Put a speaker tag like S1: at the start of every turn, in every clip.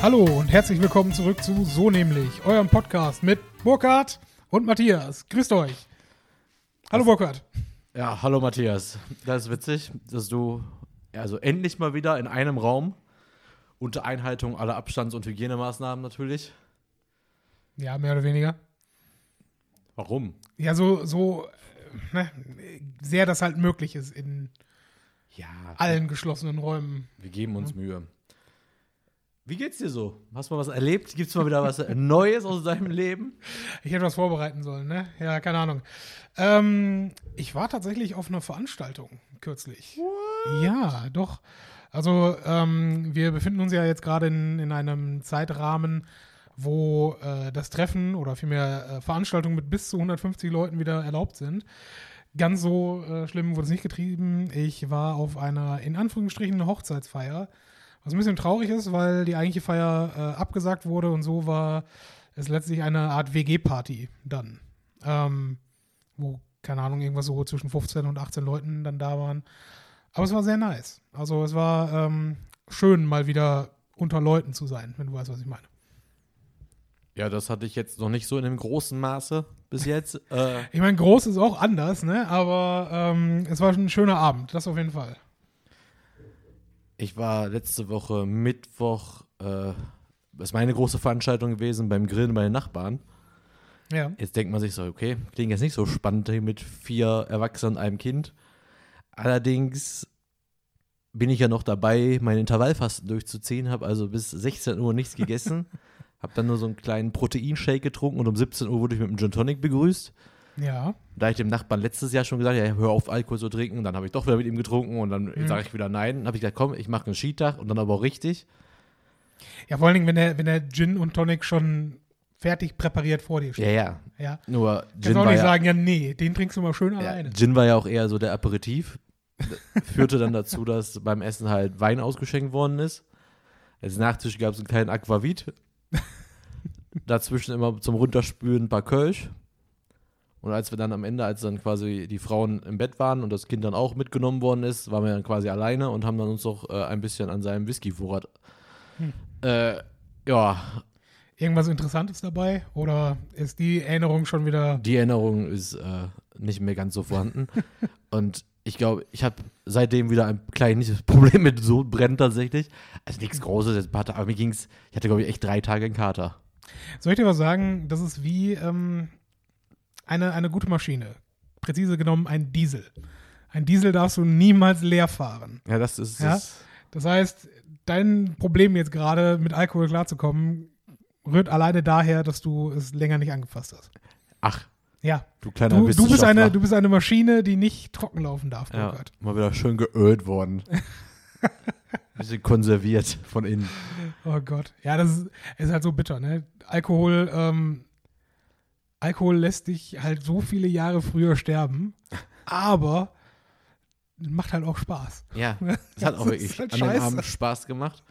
S1: Hallo und herzlich willkommen zurück zu So nämlich, eurem Podcast mit Burkhard und Matthias. Grüßt euch. Hallo Burkhard.
S2: Ja, hallo Matthias. Das ist witzig, dass du also endlich mal wieder in einem Raum unter Einhaltung aller Abstands- und Hygienemaßnahmen natürlich.
S1: Ja, mehr oder weniger.
S2: Warum?
S1: Ja, so, so äh, ne, sehr das halt möglich ist in
S2: Ja,
S1: allen geschlossenen Räumen.
S2: wir geben uns Mühe. Wie geht's dir so? Hast du mal was erlebt? Gibt's mal wieder was Neues aus deinem Leben?
S1: Ich hätte was vorbereiten sollen, ne? Ja, keine Ahnung. Ähm, ich war tatsächlich auf einer Veranstaltung kürzlich. Ja, doch. Also, ähm, wir befinden uns ja jetzt gerade in, in einem Zeitrahmen, wo äh, das Treffen oder vielmehr äh, Veranstaltungen mit bis zu 150 Leuten wieder erlaubt sind. Ganz so äh, schlimm wurde es nicht getrieben. Ich war auf einer, in Anführungsstrichen, Hochzeitsfeier. Was ein bisschen traurig ist, weil die eigentliche Feier äh, abgesagt wurde und so war es letztlich eine Art WG-Party dann. Ähm, wo, keine Ahnung, irgendwas so zwischen 15 und 18 Leuten dann da waren. Aber es war sehr nice. Also es war ähm, schön, mal wieder unter Leuten zu sein, wenn du weißt, was ich meine.
S2: Ja, das hatte ich jetzt noch nicht so in einem großen Maße bis jetzt. äh,
S1: Ich meine, groß ist auch anders, ne? Aber ähm, es war schon ein schöner Abend, das auf jeden Fall.
S2: Ich war letzte Woche Mittwoch, äh, das ist meine große Veranstaltung gewesen beim Grillen bei den Nachbarn.
S1: Ja.
S2: Jetzt denkt man sich so, okay, klingt jetzt nicht so spannend hier mit vier Erwachsenen und einem Kind. Allerdings bin ich ja noch dabei, mein Intervallfasten durchzuziehen, habe also bis 16 Uhr nichts gegessen, habe dann nur so einen kleinen Proteinshake getrunken und um 17 Uhr wurde ich mit einem Gin Tonic begrüßt.
S1: Ja.
S2: Da ich dem Nachbarn letztes Jahr schon gesagt ja, hör auf Alkohol zu trinken, dann habe ich doch wieder mit ihm getrunken und dann
S1: Mhm.
S2: sage ich wieder nein. Dann habe ich gesagt, komm, ich mache einen Skitag und dann aber auch richtig.
S1: Ja, vor allen Dingen, wenn der, wenn der Gin und Tonic schon fertig präpariert vor dir
S2: Ja,
S1: steht.
S2: ja.
S1: Ja.
S2: Nur
S1: Kannst
S2: Gin
S1: auch nicht
S2: ja,
S1: sagen, ja, nee, den trinkst du mal schön
S2: Ja,
S1: alleine.
S2: Gin war ja auch eher so der Aperitif. Führte dann dazu, dass beim Essen halt Wein ausgeschenkt worden ist. Als Nachtisch gab es einen kleinen Aquavit. Dazwischen immer zum Runterspülen ein paar Kölsch. Und als wir dann am Ende, als dann quasi die Frauen im Bett waren und das Kind dann auch mitgenommen worden ist, waren wir dann quasi alleine und haben dann uns noch äh, ein bisschen an seinem Whisky-Vorrat.
S1: Hm.
S2: Äh, ja,
S1: Irgendwas Interessantes dabei? Oder ist die Erinnerung schon wieder.
S2: Die Erinnerung ist äh, nicht mehr ganz so vorhanden. Und ich glaube, ich habe seitdem wieder ein kleines Problem mit so brennt tatsächlich. Also nichts Großes, jetzt ein paar Tage, aber mir ging's, ich hatte glaube ich echt drei Tage einen Kater.
S1: Soll ich dir was sagen? Das ist wie ähm, eine, eine gute Maschine. Präzise genommen ein Diesel. Ein Diesel darfst du niemals leer fahren.
S2: Ja, das ist
S1: Ja?
S2: das-
S1: heißt, dein Problem jetzt gerade mit Alkohol klarzukommen, rührt alleine daher, dass du es länger nicht angefasst hast.
S2: Ach,
S1: Ja.
S2: du kleiner
S1: Du, du, bist eine, du bist eine Maschine, die nicht trocken laufen darf,
S2: ja,
S1: Burkhard.
S2: mal wieder schön geölt worden. Bisschen konserviert von innen.
S1: Oh Gott. Ja, das ist, ist halt so bitter, ne? Alkohol, ähm, Alkohol lässt dich halt so viele Jahre früher sterben, aber macht halt auch Spaß.
S2: Ja, es hat auch wirklich
S1: halt
S2: an dem. Abend Spaß gemacht.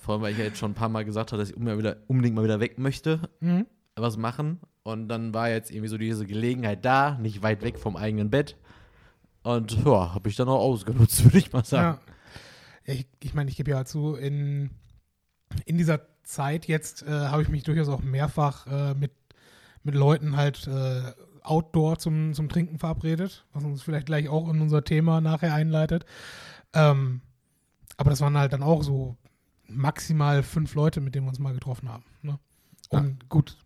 S2: Vor allem, weil ich ja jetzt schon ein paar Mal gesagt habe, dass ich unbedingt mal wieder, weg möchte.
S1: Mhm.
S2: was machen. Und dann war jetzt irgendwie so diese Gelegenheit da, nicht weit weg vom eigenen Bett. Und ja, habe ich dann auch ausgenutzt, würde ich mal sagen.
S1: Ja. ich ich meine, ich gebe ja zu, in, in dieser Zeit jetzt äh, habe ich mich durchaus auch mehrfach äh, mit, mit Leuten halt äh, outdoor zum, zum Trinken verabredet, was uns vielleicht gleich auch in unser Thema nachher einleitet. Ähm, aber das waren halt dann auch so maximal fünf Leute, mit denen wir uns mal getroffen haben. Ne? Und gut,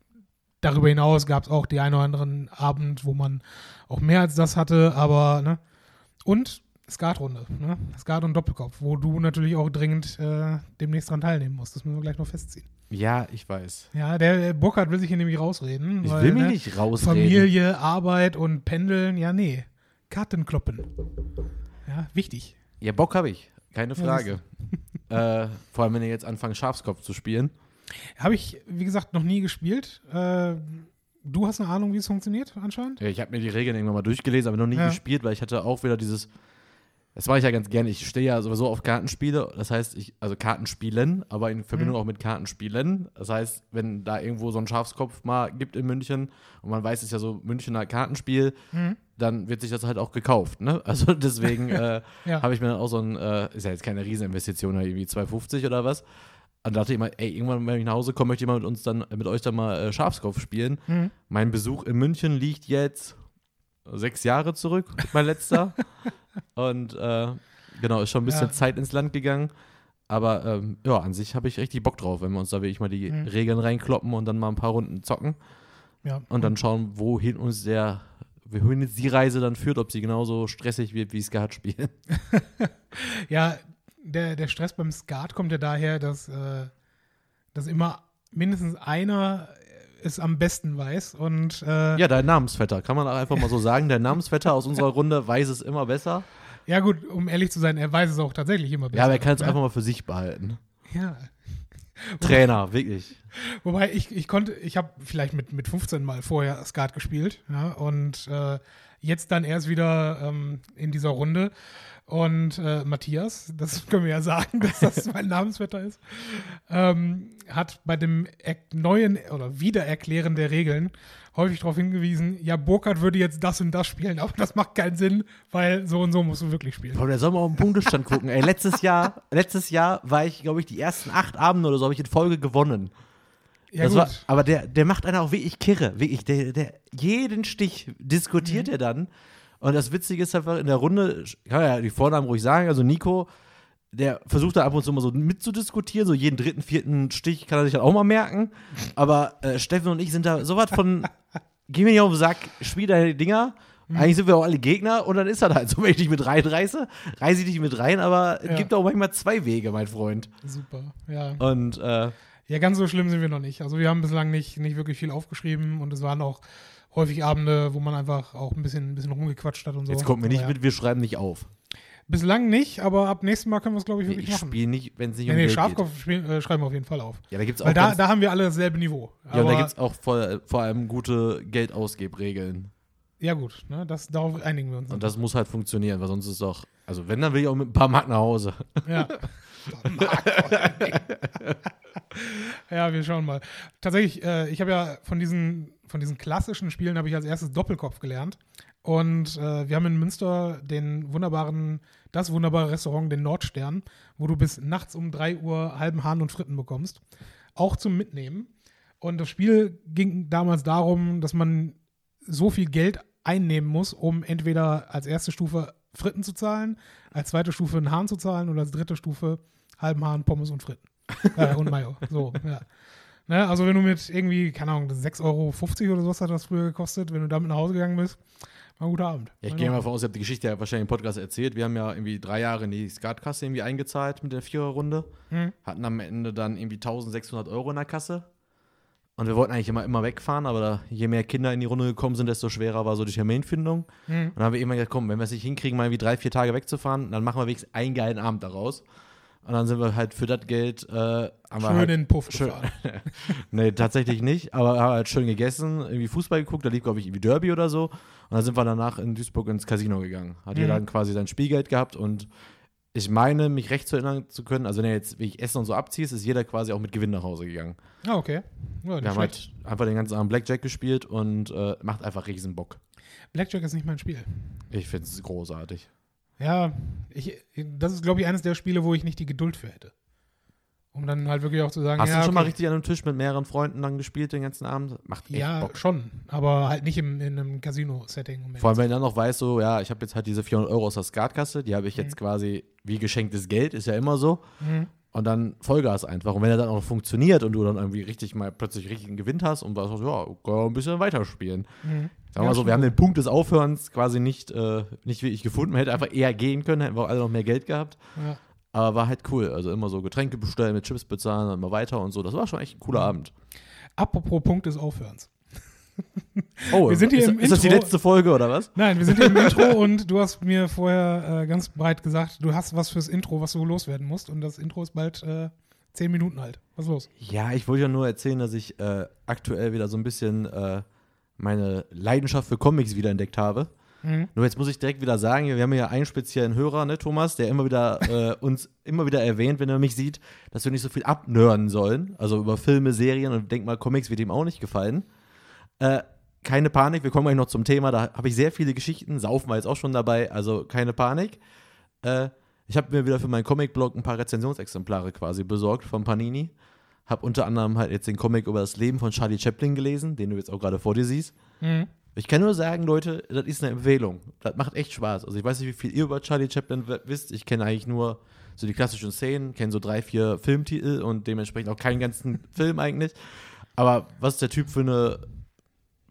S1: darüber hinaus gab es auch die einen oder anderen Abend, wo man auch mehr als das hatte, aber ne? Und Skatrunde, ne? Skat und Doppelkopf, wo du natürlich auch dringend äh, demnächst dran teilnehmen musst. Das müssen wir gleich noch festziehen.
S2: Ja, ich weiß.
S1: Ja, der Burkhard will sich hier nämlich rausreden.
S2: Ich
S1: weil,
S2: will mich
S1: ne,
S2: nicht rausreden.
S1: Familie, Arbeit und Pendeln, ja, nee. Karten kloppen. Ja, wichtig.
S2: Ja, Bock habe ich. Keine
S1: Ja,
S2: Frage. äh, vor allem, wenn ihr jetzt anfangt, Schafskopf zu spielen.
S1: Habe ich, wie gesagt, noch nie gespielt. Äh, du hast eine Ahnung, wie es funktioniert, anscheinend?
S2: Ja, ich habe mir die Regeln irgendwann mal durchgelesen, aber noch nie
S1: Ja.
S2: gespielt, weil ich hatte auch wieder dieses. Das mache ich ja ganz gerne. Ich stehe ja sowieso auf Kartenspiele. Das heißt, ich, also Kartenspielen, aber in Verbindung
S1: Mhm.
S2: auch mit Kartenspielen. Das heißt, wenn da irgendwo so ein Schafskopf mal gibt in München und man weiß, es ist ja so Münchner Kartenspiel,
S1: Mhm.
S2: dann wird sich das halt auch gekauft. Ne? Also deswegen äh,
S1: Ja.
S2: habe ich mir dann auch so ein, äh, ist ja jetzt keine Rieseninvestition, irgendwie 250 oder was. Und dachte ich immer, ey, irgendwann, wenn ich nach Hause komme, möchte ich mal mit uns dann, mit euch dann mal äh, Schafskopf spielen.
S1: Mhm.
S2: Mein Besuch in München liegt jetzt sechs Jahre zurück, mein letzter. Und äh, genau, ist schon ein bisschen
S1: Ja.
S2: Zeit ins Land gegangen. Aber ähm, ja, an sich habe ich richtig Bock drauf, wenn wir uns da wirklich mal die
S1: Mhm.
S2: Regeln reinkloppen und dann mal ein paar Runden zocken
S1: Ja.
S2: und dann schauen, wohin uns der, wohin die Reise dann führt, ob sie genauso stressig wird wie Skat spielen.
S1: Ja, der, der Stress beim Skat kommt ja daher, dass, äh, dass immer mindestens einer es am besten weiß. Und äh,
S2: Ja, dein Namensvetter, kann man auch einfach mal so sagen. Der Namensvetter aus unserer Runde weiß es immer besser.
S1: ja, gut, um ehrlich zu sein, er weiß es auch tatsächlich immer besser.
S2: Ja, aber er kann es
S1: ne?
S2: einfach mal für sich behalten.
S1: Ja.
S2: Trainer, wirklich.
S1: Wobei ich, ich konnte, ich habe vielleicht mit, mit 15 Mal vorher Skat gespielt, ja, und äh, jetzt dann erst wieder ähm, in dieser Runde. Und äh, Matthias, das können wir ja sagen, dass das mein Namensvetter ist, ähm, hat bei dem er neuen oder Wiedererklären der Regeln häufig darauf hingewiesen, ja, Burkhardt würde jetzt das und das spielen, aber das macht keinen Sinn, weil so und so musst du wirklich spielen.
S2: Boah, der soll mal auf den Punktestand gucken. Ey, letztes Jahr, letztes Jahr war ich, glaube ich, die ersten acht Abende oder so habe ich in Folge gewonnen.
S1: Ja,
S2: war, aber der, der macht einer auch wirklich kirre. Wirklich, der, der, jeden Stich diskutiert
S1: Mhm.
S2: er dann. Und das Witzige ist einfach, in der Runde, kann ja die Vornamen ruhig sagen, also Nico, der versucht da ab und zu mal so mitzudiskutieren, so jeden dritten, vierten Stich kann er sich dann auch mal merken. Aber äh, Steffen und ich sind da so was von, geh mir nicht auf den Sack, spiel deine Dinger. Eigentlich sind wir auch alle Gegner und dann ist er halt so, wenn ich dich mit reinreiße, reiße ich dich mit rein, aber
S1: Ja.
S2: es gibt auch manchmal zwei Wege, mein Freund.
S1: Super, ja.
S2: Und äh,
S1: Ja, ganz so schlimm sind wir noch nicht. Also wir haben bislang nicht, nicht wirklich viel aufgeschrieben und es waren auch häufig Abende, wo man einfach auch ein bisschen, ein bisschen rumgequatscht hat und so.
S2: jetzt kommt mir nicht
S1: Aber
S2: mit, wir schreiben nicht auf.
S1: Ja. Bislang nicht, aber ab nächstem Mal können wir es, glaube ich, wirklich
S2: Ich
S1: machen.
S2: spiele nicht, wenn es nicht
S1: Nee,
S2: um
S1: nee,
S2: Geld geht.
S1: Schafkopf spiel, äh, schreiben wir auf jeden Fall auf.
S2: Ja, da gibt es auch,
S1: Weil da, da haben wir alle dasselbe Niveau.
S2: ja, und da
S1: Aber-
S2: gibt's auch vor, vor allem gute Geldausgebregeln.
S1: ja gut, ne, das, darauf einigen wir uns.
S2: Und das muss halt funktionieren, weil sonst ist doch, also wenn, dann will ich auch mit ein paar Mark nach Hause.
S1: Ja. ja, wir schauen mal. Tatsächlich, äh, ich habe ja von diesen, von diesen klassischen Spielen habe ich als erstes Doppelkopf gelernt. Und äh, wir haben in Münster den wunderbaren, das wunderbare Restaurant, den Nordstern, wo du bis nachts um 3 Uhr halben Hahn und Fritten bekommst. Auch zum Mitnehmen. Und das Spiel ging damals darum, dass man so viel Geld einnehmen muss, um entweder als erste Stufe Fritten zu zahlen, als zweite Stufe einen Hahn zu zahlen oder als dritte Stufe halben Hahn, Pommes und Fritten. äh, und Mayo. So, ja. Ne, also wenn du mit irgendwie, keine Ahnung, 6,50 Euro oder sowas hat das früher gekostet, wenn du damit nach Hause gegangen bist, war ein guter Abend.
S2: Ja, ich gehe mal davon aus, ihr habt die Geschichte ja wahrscheinlich im Podcast erzählt. Wir haben ja irgendwie drei Jahre in die Skatkasse irgendwie eingezahlt mit der Viererrunde.
S1: Hm.
S2: Hatten am Ende dann irgendwie 1600 Euro in der Kasse. Und wir wollten eigentlich immer, immer wegfahren, aber da, je mehr Kinder in die Runde gekommen sind, desto schwerer war so die Terminfindung.
S1: Hm.
S2: Und dann haben wir immer gesagt, komm, wenn wir es nicht hinkriegen, mal irgendwie drei, vier Tage wegzufahren, dann machen wir wenigstens einen geilen Abend daraus. Und dann sind wir halt für das Geld, äh, haben
S1: Schön
S2: halt,
S1: in den Puff
S2: schön-
S1: gefahren.
S2: nee, tatsächlich nicht, aber haben halt schön gegessen, irgendwie Fußball geguckt, da lief, glaube ich, irgendwie Derby oder so. Und dann sind wir danach in Duisburg ins Casino gegangen. Hat
S1: Mhm.
S2: jeder dann quasi sein Spielgeld gehabt und ich meine, mich recht zu erinnern zu können, also wenn du jetzt, wie ich Essen und so abziehst, ist jeder quasi auch mit Gewinn nach Hause gegangen.
S1: Ah, okay. Ja,
S2: Wir haben
S1: schlecht.
S2: halt einfach den ganzen Abend Blackjack gespielt und äh, macht einfach riesen Bock.
S1: Blackjack ist nicht mein Spiel.
S2: Ich finde es großartig.
S1: Ja, ich, das ist, glaube ich, eines der Spiele, wo ich nicht die Geduld für hätte. Um dann halt wirklich auch zu sagen,
S2: Hast
S1: ja,
S2: du schon mal
S1: okay.
S2: richtig an einem Tisch mit mehreren Freunden dann gespielt den ganzen Abend? Macht echt
S1: Ja,
S2: Bock.
S1: schon, aber halt nicht im, in einem Casino-Setting.
S2: Vor allem, wenn du dann noch weißt, so, ja, ich habe jetzt halt diese 400 Euro aus der Skatkasse, die habe ich jetzt quasi wie geschenktes Geld, ist ja immer so.
S1: Mhm.
S2: Und dann Vollgas einfach. Und wenn er dann auch funktioniert und du dann irgendwie richtig mal plötzlich richtigen Gewinn hast und sagst, ja, kann man ein bisschen weiterspielen.
S1: Mhm.
S2: Sagen wir
S1: Ja,
S2: mal so, wir haben den Punkt des Aufhörens quasi nicht, äh, nicht wirklich gefunden. Man hätte einfach eher gehen können, hätten wir auch alle noch mehr Geld gehabt.
S1: Ja.
S2: Aber war halt cool. Also immer so Getränke bestellen, mit Chips bezahlen und immer weiter und so. Das war schon echt ein cooler Abend.
S1: Apropos Punkt des Aufhörens.
S2: Oh,
S1: Wir sind hier
S2: ist,
S1: im
S2: ist das die
S1: Intro.
S2: letzte Folge oder was?
S1: Nein, wir sind hier im Intro und du hast mir vorher äh, ganz breit gesagt, du hast was fürs Intro, was du loswerden musst. Und das Intro ist bald äh, zehn Minuten alt. Was ist los?
S2: Ja, ich wollte ja nur erzählen, dass ich äh, aktuell wieder so ein bisschen äh, meine Leidenschaft für Comics wiederentdeckt habe.
S1: Mhm.
S2: Nur jetzt muss ich direkt wieder sagen, wir haben ja einen speziellen Hörer, ne, Thomas, der immer wieder äh, uns immer wieder erwähnt, wenn er mich sieht, dass wir nicht so viel abnörden sollen. Also über Filme, Serien und denk mal, Comics wird ihm auch nicht gefallen. Äh, keine Panik, wir kommen gleich noch zum Thema. Da habe ich sehr viele Geschichten. Saufen war jetzt auch schon dabei, also keine Panik. Äh, Ich habe mir wieder für meinen Comic-Blog ein paar Rezensionsexemplare quasi besorgt von Panini. Habe unter anderem halt jetzt den Comic über das Leben von Charlie Chaplin gelesen, den du jetzt auch gerade vor dir siehst.
S1: Mhm.
S2: Ich kann nur sagen, Leute, das ist eine Empfehlung. Das macht echt Spaß. Also ich weiß nicht, wie viel ihr über Charlie Chaplin wisst. Ich kenne eigentlich nur so die klassischen Szenen, kenne so drei, vier Filmtitel und dementsprechend auch keinen ganzen Film eigentlich. Aber was der Typ für eine,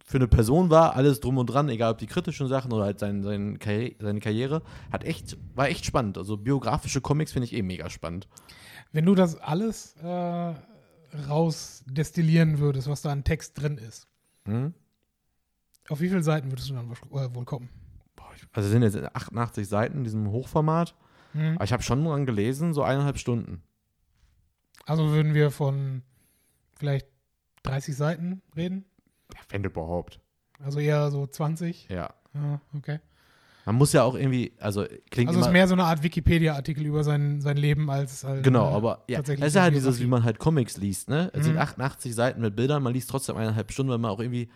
S2: für eine Person war, alles drum und dran, egal ob die kritischen Sachen oder halt sein, sein Karri seine Karriere, hat echt, war echt spannend. Also biografische Comics finde ich eh mega spannend.
S1: Wenn du das alles äh, rausdestillieren würdest, was da an Text drin ist,
S2: Hm?
S1: auf wie viele Seiten würdest du dann äh, wohl kommen?
S2: Also sind jetzt 88 Seiten in diesem Hochformat.
S1: Mhm.
S2: Aber ich habe schon dran gelesen, so eineinhalb Stunden.
S1: Also würden wir von vielleicht 30 Seiten reden?
S2: Wenn überhaupt.
S1: Also eher so 20?
S2: Ja.
S1: Ja, okay.
S2: Man muss ja auch irgendwie, also klingt
S1: Also es ist mehr so eine Art Wikipedia-Artikel über sein, sein Leben als halt,
S2: genau,
S1: äh,
S2: aber ja, es ist ja halt dieses, wie man halt Comics liest, ne? Es sind
S1: Mhm.
S2: 88 Seiten mit Bildern, man liest trotzdem eineinhalb Stunden, weil man auch irgendwie,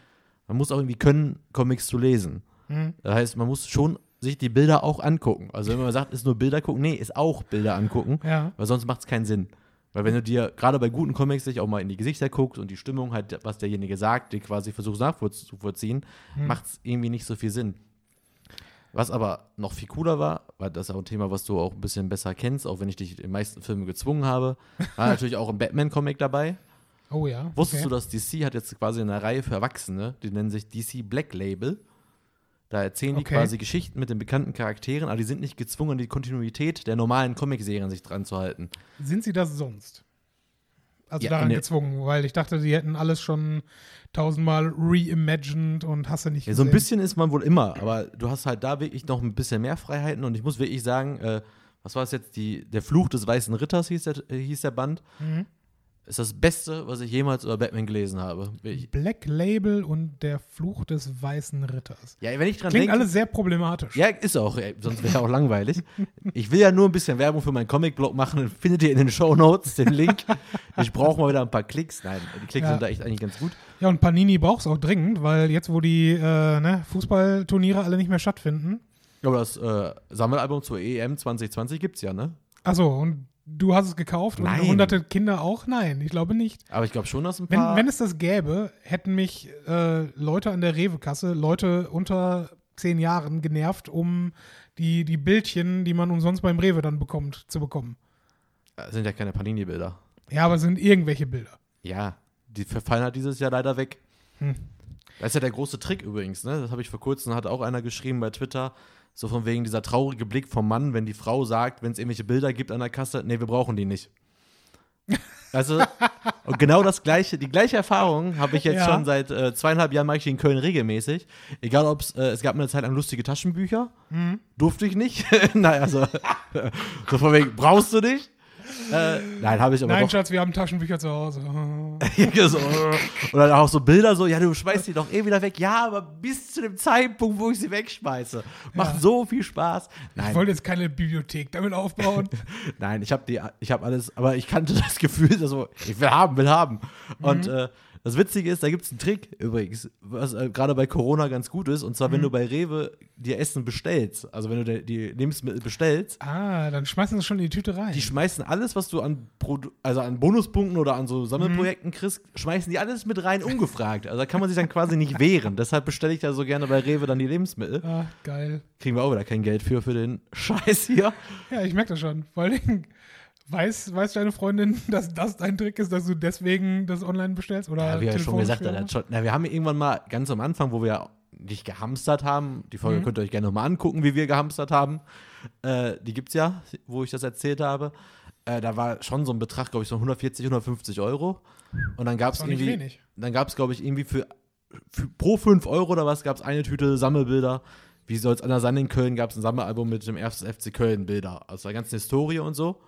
S2: man muss auch irgendwie können, Comics zu lesen.
S1: Mhm.
S2: Das heißt, man muss schon sich die Bilder auch angucken. Also wenn man sagt, ist nur Bilder gucken, nee, ist auch Bilder angucken,
S1: Ja.
S2: weil sonst macht es keinen Sinn. Weil wenn du dir gerade bei guten Comics dich auch mal in die Gesichter guckst und die Stimmung halt, was derjenige sagt, die quasi versuchst nachzuvollziehen,
S1: Mhm.
S2: macht es irgendwie nicht so viel Sinn. Was aber noch viel cooler war, weil das ist auch ein Thema, was du auch ein bisschen besser kennst, auch wenn ich dich in den meisten Filmen gezwungen habe, war natürlich auch ein Batman-Comic dabei.
S1: Oh ja.
S2: Wusstest
S1: okay.
S2: du, dass DC hat jetzt quasi eine Reihe für Erwachsene, die nennen sich DC Black Label. Da erzählen die
S1: Okay.
S2: quasi Geschichten mit den bekannten Charakteren, aber die sind nicht gezwungen, die Kontinuität der normalen Comicserien sich dran zu halten.
S1: Sind sie das sonst? Also
S2: Ja,
S1: daran
S2: ne-
S1: gezwungen, weil ich dachte, die hätten alles schon tausendmal reimagined und hast du nicht
S2: Ja, so ein bisschen ist man wohl immer, aber du hast halt da wirklich noch ein bisschen mehr Freiheiten und ich muss wirklich sagen, äh, was war es jetzt? Die, der Fluch des Weißen Ritters hieß der, äh, hieß der Band.
S1: Mhm.
S2: Ist das Beste, was ich jemals über Batman gelesen habe. Ich,
S1: Black Label und der Fluch des Weißen Ritters.
S2: ja, wenn ich dran
S1: Klingt
S2: denke.
S1: alles sehr problematisch.
S2: Ja, ist auch, ey, sonst wäre auch langweilig. Ich will ja nur ein bisschen Werbung für meinen Comic-Blog machen, findet ihr in den Show Notes den Link. Ich brauche mal wieder ein paar Klicks. Nein, die Klicks
S1: Ja.
S2: sind da echt eigentlich ganz gut.
S1: Ja, und Panini braucht es auch dringend, weil jetzt, wo die äh, ne, Fußballturniere alle nicht mehr stattfinden.
S2: Aber das äh, Sammelalbum zur EM 2020 gibt's ja, ne?
S1: Achso, und du hast es gekauft
S2: Nein.
S1: und hunderte Kinder auch? Nein, ich glaube nicht.
S2: Aber ich glaube schon, dass ein
S1: Wenn,
S2: paar.
S1: wenn es das gäbe, hätten mich äh, Leute an der Rewe-Kasse, Leute unter zehn Jahren genervt, um die, die Bildchen, die man umsonst beim Rewe dann bekommt, zu bekommen.
S2: Das sind ja keine Panini-Bilder.
S1: Ja, aber es sind irgendwelche Bilder.
S2: Ja, die verfallen halt dieses Jahr leider weg.
S1: Hm.
S2: Das ist ja der große Trick übrigens, ne? Das habe ich vor kurzem, hat auch einer geschrieben bei Twitter, so von wegen dieser traurige Blick vom Mann, wenn die Frau sagt, wenn es irgendwelche Bilder gibt an der Kasse, nee, wir brauchen die nicht. Also, und genau das gleiche, die gleiche Erfahrung habe ich jetzt
S1: Ja.
S2: schon seit äh, zweieinhalb Jahren mache ich die in Köln regelmäßig. Egal ob es, äh, es gab eine Zeit lang lustige Taschenbücher,
S1: Mhm.
S2: durfte ich nicht. Nein, also, so von wegen, brauchst du nicht? Äh, nein, habe ich aber
S1: Nein,
S2: doch.
S1: Schatz, wir haben Taschenbücher zu Hause.
S2: so, und dann auch so Bilder so, ja, du schmeißt die doch eh wieder weg. Ja, aber bis zu dem Zeitpunkt, wo ich sie wegschmeiße. Macht
S1: Ja.
S2: so viel Spaß.
S1: Ich
S2: Nein,
S1: wollte jetzt keine Bibliothek damit aufbauen.
S2: nein, ich habe die, ich habe alles, aber ich kannte das Gefühl, so, ich will haben, will haben. Und
S1: Mhm.
S2: äh, das Witzige ist, da gibt es einen Trick übrigens, was äh, gerade bei Corona ganz gut ist. Und zwar, wenn
S1: Mhm.
S2: du bei Rewe dir Essen bestellst, also wenn du die, Lebensmittel bestellst,
S1: ah, dann schmeißen sie schon in die Tüte rein.
S2: die schmeißen alles, was du an, Produ also an Bonuspunkten oder an so Sammelprojekten
S1: Mhm.
S2: kriegst, schmeißen die alles mit rein, ungefragt. Also da kann man sich dann quasi nicht wehren. Deshalb bestelle ich da so gerne bei Rewe dann die Lebensmittel.
S1: ah, geil.
S2: Kriegen wir auch wieder kein Geld für, für den Scheiß hier.
S1: Ja, ich merke das schon. Vor allen Dingen, weiß, weiß deine Freundin, dass das dein Trick ist, dass du deswegen das online bestellst? Oder
S2: Ja, wie er schon gesagt hat, schon, na, wir haben irgendwann mal ganz am Anfang, wo wir nicht gehamstert haben, die Folge
S1: Mhm.
S2: könnt ihr euch gerne nochmal angucken, wie wir gehamstert haben. Äh, die gibt's ja, wo ich das erzählt habe. Äh, da war schon so ein Betrag, glaube ich, so 140, 150 Euro. Und dann gab es irgendwie,
S1: wenig.
S2: dann gab es, glaube ich, irgendwie für, für pro 5 Euro oder was, gab es eine Tüte Sammelbilder. Wie soll es anders sein? In Köln gab es ein Sammelalbum mit dem ersten FC Köln Bilder. Also der ganzen Historie und so.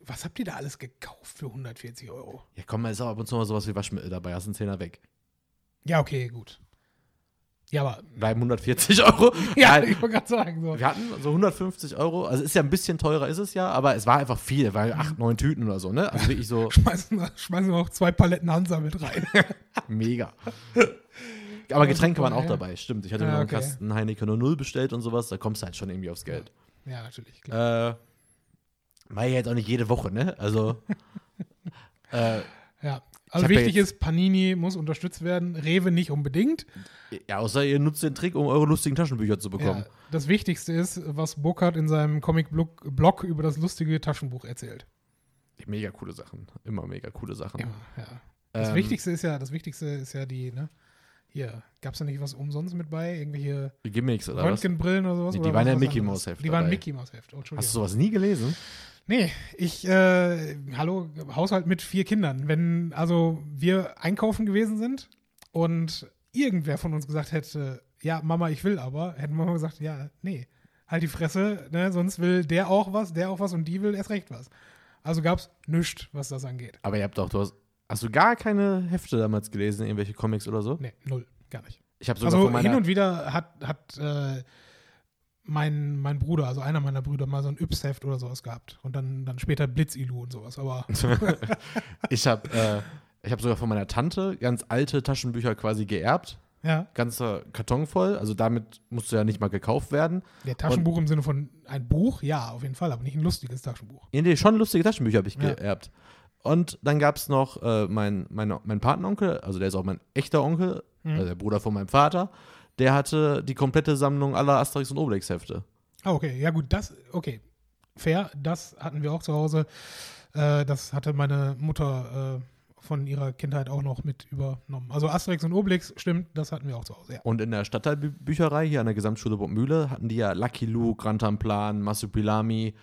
S1: Was habt ihr da alles gekauft für 140 Euro?
S2: Ja, komm, mal ist auch ab und zu mal sowas wie Waschmittel dabei. Hast einen Zehner weg.
S1: Ja, okay, gut. Ja, aber.
S2: Bleiben 140 Euro.
S1: Ja,
S2: Nein,
S1: ich wollte gerade sagen. So.
S2: Wir hatten so 150 Euro. Also ist ja ein bisschen teurer, ist es ja, aber es war einfach viel, weil acht, neun Tüten oder so, ne? Also wirklich so
S1: Schmeißen, wir- schmeißen wir auch zwei Paletten Hansa mit rein.
S2: mega. Aber Getränke waren auch dabei, stimmt. Ich hatte mir noch einen
S1: okay.
S2: Kasten Heineken 00 bestellt und sowas, da kommst du halt schon irgendwie aufs Geld.
S1: ja, natürlich. Klar.
S2: Äh, Ich jetzt auch nicht jede Woche, ne? Also. äh,
S1: Ja. Also
S2: ja
S1: wichtig ist, Panini muss unterstützt werden, Rewe nicht unbedingt.
S2: ja, außer ihr nutzt den Trick, um eure lustigen Taschenbücher zu bekommen.
S1: Ja, das Wichtigste ist, was Burkhardt in seinem Comic-Blog über das lustige Taschenbuch erzählt.
S2: Mega coole Sachen. Immer mega coole Sachen.
S1: Immer, ja. Das
S2: Ähm,
S1: Wichtigste ist ja, das Wichtigste ist ja die, ne? Hier, gab es da nicht was umsonst mit bei? Irgendwelche
S2: Die Gimmicks oder was?
S1: Röntgenbrillen oder sowas?
S2: Nee,
S1: oder
S2: die waren
S1: was
S2: ja Mickey? Mouse Heft
S1: Die waren. Mickey Mouse Heft, oh, Entschuldigung.
S2: Hast du sowas nie gelesen?
S1: Nee, ich, äh, hallo, Haushalt mit vier Kindern. Wenn also wir einkaufen gewesen sind und irgendwer von uns gesagt hätte, ja, Mama, ich will aber, hätten Mama gesagt, ja, nee, halt die Fresse, ne, sonst will der auch was, der auch was und die will erst recht was. Also gab's nichts, was das angeht.
S2: Aber ihr habt doch, du hast, hast du gar keine Hefte damals gelesen, irgendwelche Comics oder so?
S1: Nee, null, gar nicht.
S2: Ich habe sogar
S1: Also
S2: von meiner,
S1: hin und wieder hat, hat äh, mein, mein Bruder, also einer meiner Brüder, mal so ein Yps-Heft oder sowas gehabt. Und dann, dann später Blitzilu und sowas. Aber
S2: ich habe äh, ich hab sogar von meiner Tante ganz alte Taschenbücher quasi geerbt.
S1: ja,
S2: Ganzer Karton voll. Also damit musste ja nicht mal gekauft werden.
S1: der Taschenbuch im Sinne von ein Buch, ja, auf jeden Fall, aber nicht ein lustiges Taschenbuch.
S2: Nee, nee, schon lustige Taschenbücher habe ich
S1: Ja.
S2: geerbt. Und dann gab es noch äh, mein, mein, mein Patenonkel, also der ist auch mein echter Onkel,
S1: Mhm.
S2: also der Bruder von meinem Vater, der hatte die komplette Sammlung aller Asterix und Obelix-Hefte.
S1: Ah, okay, ja gut, das, okay, fair, das hatten wir auch zu Hause. Äh, das hatte meine Mutter äh, von ihrer Kindheit auch noch mit übernommen. Also Asterix und Obelix, stimmt, das hatten wir auch zu Hause, ja.
S2: Und in der Stadtteilbücherei hier an der Gesamtschule Burgmühle hatten die ja Lucky Luke, Grantamplan, Masupilami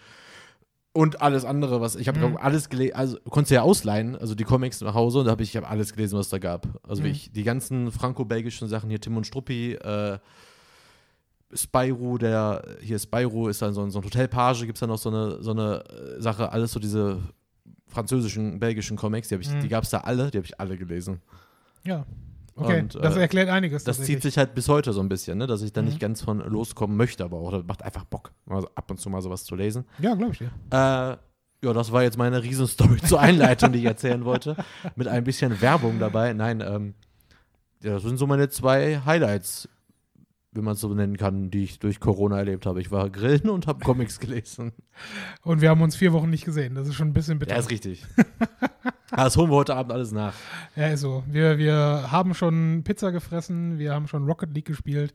S2: und alles andere, was ich habe
S1: Mhm.
S2: alles gelesen, also konntest du ja ausleihen, also die Comics nach Hause und da habe ich, ich hab alles gelesen, was da gab. Also
S1: Mhm.
S2: ich, die ganzen franco-belgischen Sachen hier, Tim und Struppi, äh, Spyro, der, hier Spyro ist dann so ein, so ein Hotelpage, gibt es dann noch so eine, so eine äh, Sache, alles so diese französischen, belgischen Comics, die, ich,
S1: Mhm.
S2: die gab es da alle, die habe ich alle gelesen.
S1: Ja, okay,
S2: Und,
S1: das
S2: äh,
S1: erklärt einiges.
S2: Das zieht sich halt bis heute so ein bisschen, ne? dass ich da
S1: Mhm.
S2: nicht ganz von loskommen möchte, aber auch das macht einfach Bock, mal so ab und zu mal sowas zu lesen.
S1: Ja, glaube ich dir.
S2: Äh, ja, das war jetzt meine Riesenstory zur Einleitung, die ich erzählen wollte. Mit ein bisschen Werbung dabei. Nein, ähm, ja, das sind so meine zwei Highlights, wenn man es so nennen kann, die ich durch Corona erlebt habe. Ich war grillen und habe Comics gelesen.
S1: Und wir haben uns vier Wochen nicht gesehen. Das ist schon ein bisschen bitter.
S2: Ja, ist richtig. Das holen wir heute Abend alles nach.
S1: Ja, ist so. Wir, wir haben schon Pizza gefressen, wir haben schon Rocket League gespielt.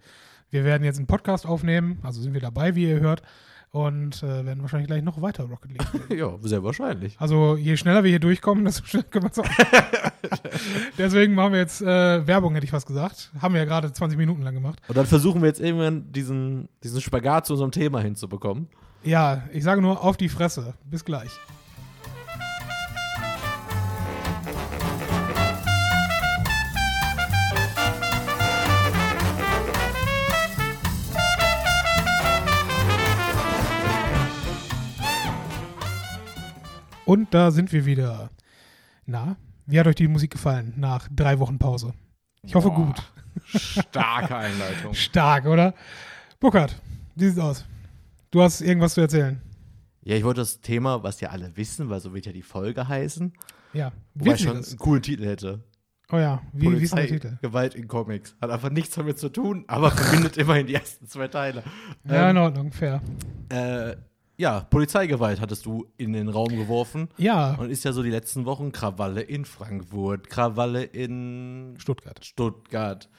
S1: Wir werden jetzt einen Podcast aufnehmen, also sind wir dabei, wie ihr hört. Und äh, werden wahrscheinlich gleich noch weiter Rocket League
S2: ja, sehr wahrscheinlich.
S1: Also je schneller wir hier durchkommen, desto schneller können wir es auch. Deswegen machen wir jetzt äh, Werbung, hätte ich fast gesagt. Haben wir ja gerade 20 Minuten lang gemacht.
S2: Und dann versuchen wir jetzt irgendwann diesen, diesen Spagat zu unserem Thema hinzubekommen.
S1: Ja, ich sage nur auf die Fresse. Bis gleich. Und da sind wir wieder. Na, wie hat euch die Musik gefallen nach drei Wochen Pause? Ich hoffe
S2: Boah.
S1: gut.
S2: Starke Einleitung.
S1: Stark, oder? Burkhard, wie sieht's aus? Du hast irgendwas zu erzählen.
S2: Ja, ich wollte das Thema, was ja alle wissen, weil so wird ja die Folge heißen,
S1: Ja,
S2: wobei
S1: wissen
S2: ich schon
S1: das?
S2: einen coolen Titel hätte.
S1: Oh ja, wie, wie ist der Titel?
S2: Gewalt in Comics. Hat einfach nichts damit zu tun, aber verbindet immerhin die ersten zwei Teile.
S1: Ja, in
S2: Ähm,
S1: Ordnung, fair.
S2: äh, ja, Polizeigewalt hattest du in den Raum geworfen.
S1: Ja,
S2: Und ist ja so die letzten Wochen Krawalle in Frankfurt, Krawalle in
S1: Stuttgart.
S2: Stuttgart,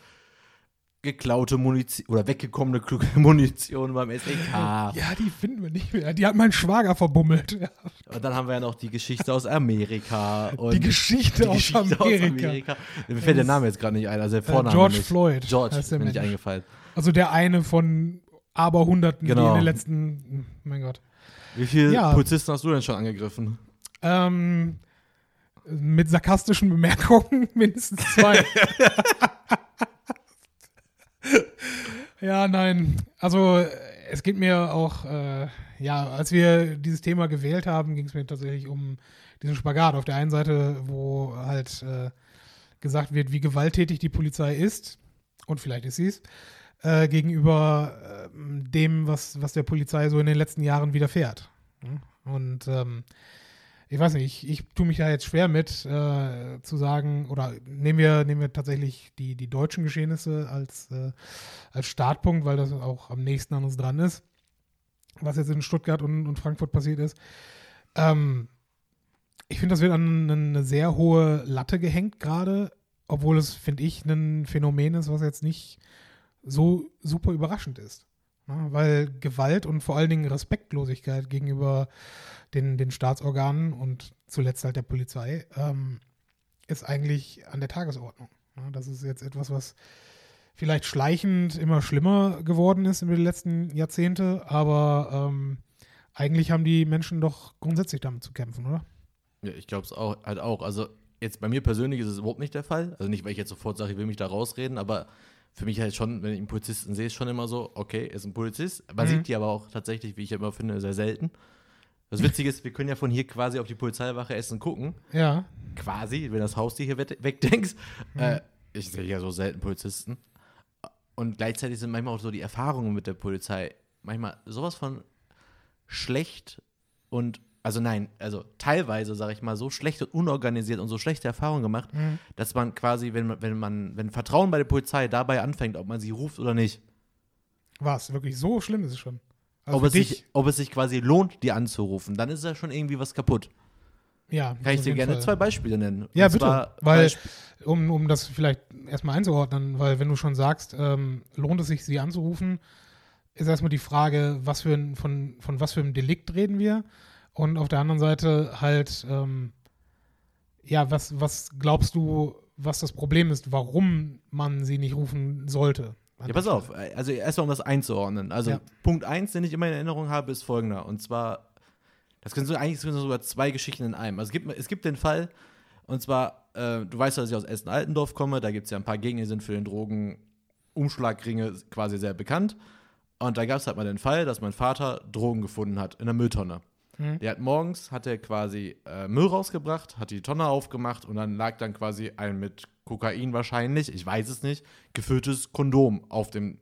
S2: geklaute Munition oder weggekommene Munition beim SEK.
S1: Ja, die finden wir nicht mehr. Die hat mein Schwager verbummelt. Ja.
S2: Und dann haben wir ja noch die Geschichte aus Amerika.
S1: Die Geschichte,
S2: die
S1: aus,
S2: Geschichte
S1: Amerika.
S2: Mir fällt der Name jetzt gerade nicht ein, also der Vorname
S1: George
S2: nicht.
S1: Floyd
S2: George ist mir nicht eingefallen.
S1: Also der eine von aber Hunderten, die
S2: Genau.
S1: in den letzten, mein Gott.
S2: Wie viele
S1: Ja.
S2: Polizisten hast du denn schon angegriffen?
S1: Ähm, mit sarkastischen Bemerkungen mindestens zwei. ja, nein. Also es geht mir auch, äh, ja, als wir dieses Thema gewählt haben, ging es mir tatsächlich um diesen Spagat. Auf der einen Seite, wo halt äh, gesagt wird, wie gewalttätig die Polizei ist, und vielleicht ist sie es, äh, gegenüber ähm, dem, was, was der Polizei so in den letzten Jahren widerfährt. Ja? Und ähm, ich weiß nicht, ich, ich tue mich da jetzt schwer mit, äh, zu sagen, oder nehmen wir, nehmen wir tatsächlich die, die deutschen Geschehnisse als, äh, als Startpunkt, weil das auch am nächsten an uns dran ist, was jetzt in Stuttgart und, und Frankfurt passiert ist. Ähm, ich finde, das wird an eine sehr hohe Latte gehängt gerade, obwohl es, finde ich, ein Phänomen ist, was jetzt nicht so super überraschend ist. Ne? Weil Gewalt und vor allen Dingen Respektlosigkeit gegenüber den, den Staatsorganen und zuletzt halt der Polizei ähm, ist eigentlich an der Tagesordnung. Ne? Das ist jetzt etwas, was vielleicht schleichend immer schlimmer geworden ist über die letzten Jahrzehnte, aber ähm, eigentlich haben die Menschen doch grundsätzlich damit zu kämpfen, oder?
S2: Ja, ich glaube es auch, halt auch. Also jetzt bei mir persönlich ist es überhaupt nicht der Fall. Also nicht, weil ich jetzt sofort sage, ich will mich da rausreden, aber für mich halt schon, wenn ich einen Polizisten sehe, ist schon immer so, okay, ist ein Polizist. Man
S1: Mhm.
S2: sieht die aber auch tatsächlich, wie ich immer finde, sehr selten. Das Witzige ist, wir können ja von hier quasi auf die Polizeiwache Essen gucken.
S1: Ja.
S2: Quasi, wenn das Haustier hier we- wegdenkst. Äh, ich sehe ja so selten Polizisten. Und gleichzeitig sind manchmal auch so die Erfahrungen mit der Polizei manchmal sowas von schlecht und, also nein, also teilweise, sage ich mal, so schlecht und unorganisiert und so schlechte Erfahrungen gemacht,
S1: Mhm.
S2: dass man quasi, wenn man, wenn man, wenn Vertrauen bei der Polizei dabei anfängt, ob man sie ruft oder nicht,
S1: Was? Wirklich so schlimm ist es schon. Also
S2: ob, es sich, ob es sich quasi lohnt, die anzurufen, dann ist ja schon irgendwie was kaputt.
S1: ja.
S2: Kann ich dir gerne
S1: Fall.
S2: zwei Beispiele nennen.
S1: Ja,
S2: Und
S1: bitte.
S2: zwar
S1: Weil,
S2: Beisp-
S1: um, um das vielleicht erstmal einzuordnen, weil wenn du schon sagst, ähm, lohnt es sich, sie anzurufen, ist erstmal die Frage, was für ein, von, von was für einem Delikt reden wir? Und auf der anderen Seite halt, ähm, ja, was, was glaubst du, was das Problem ist, warum man sie nicht rufen sollte?
S2: Ja, pass auf. Also erstmal, um das einzuordnen. Also
S1: Ja.
S2: Punkt eins, den ich immer in Erinnerung habe, ist folgender. Und zwar, das können so eigentlich sind sogar zwei Geschichten in einem. Also es gibt, es gibt den Fall, und zwar, äh, du weißt, dass ich aus Essen-Altendorf komme, da gibt es ja ein paar Gegenden, die sind für den Drogenumschlagringe quasi sehr bekannt. Und da gab es halt mal den Fall, dass mein Vater Drogen gefunden hat in der Mülltonne.
S1: Mhm.
S2: Der hat morgens, hat er quasi äh, Müll rausgebracht, hat die Tonne aufgemacht und dann lag dann quasi ein mit Kokain wahrscheinlich, ich weiß es nicht, gefülltes Kondom auf dem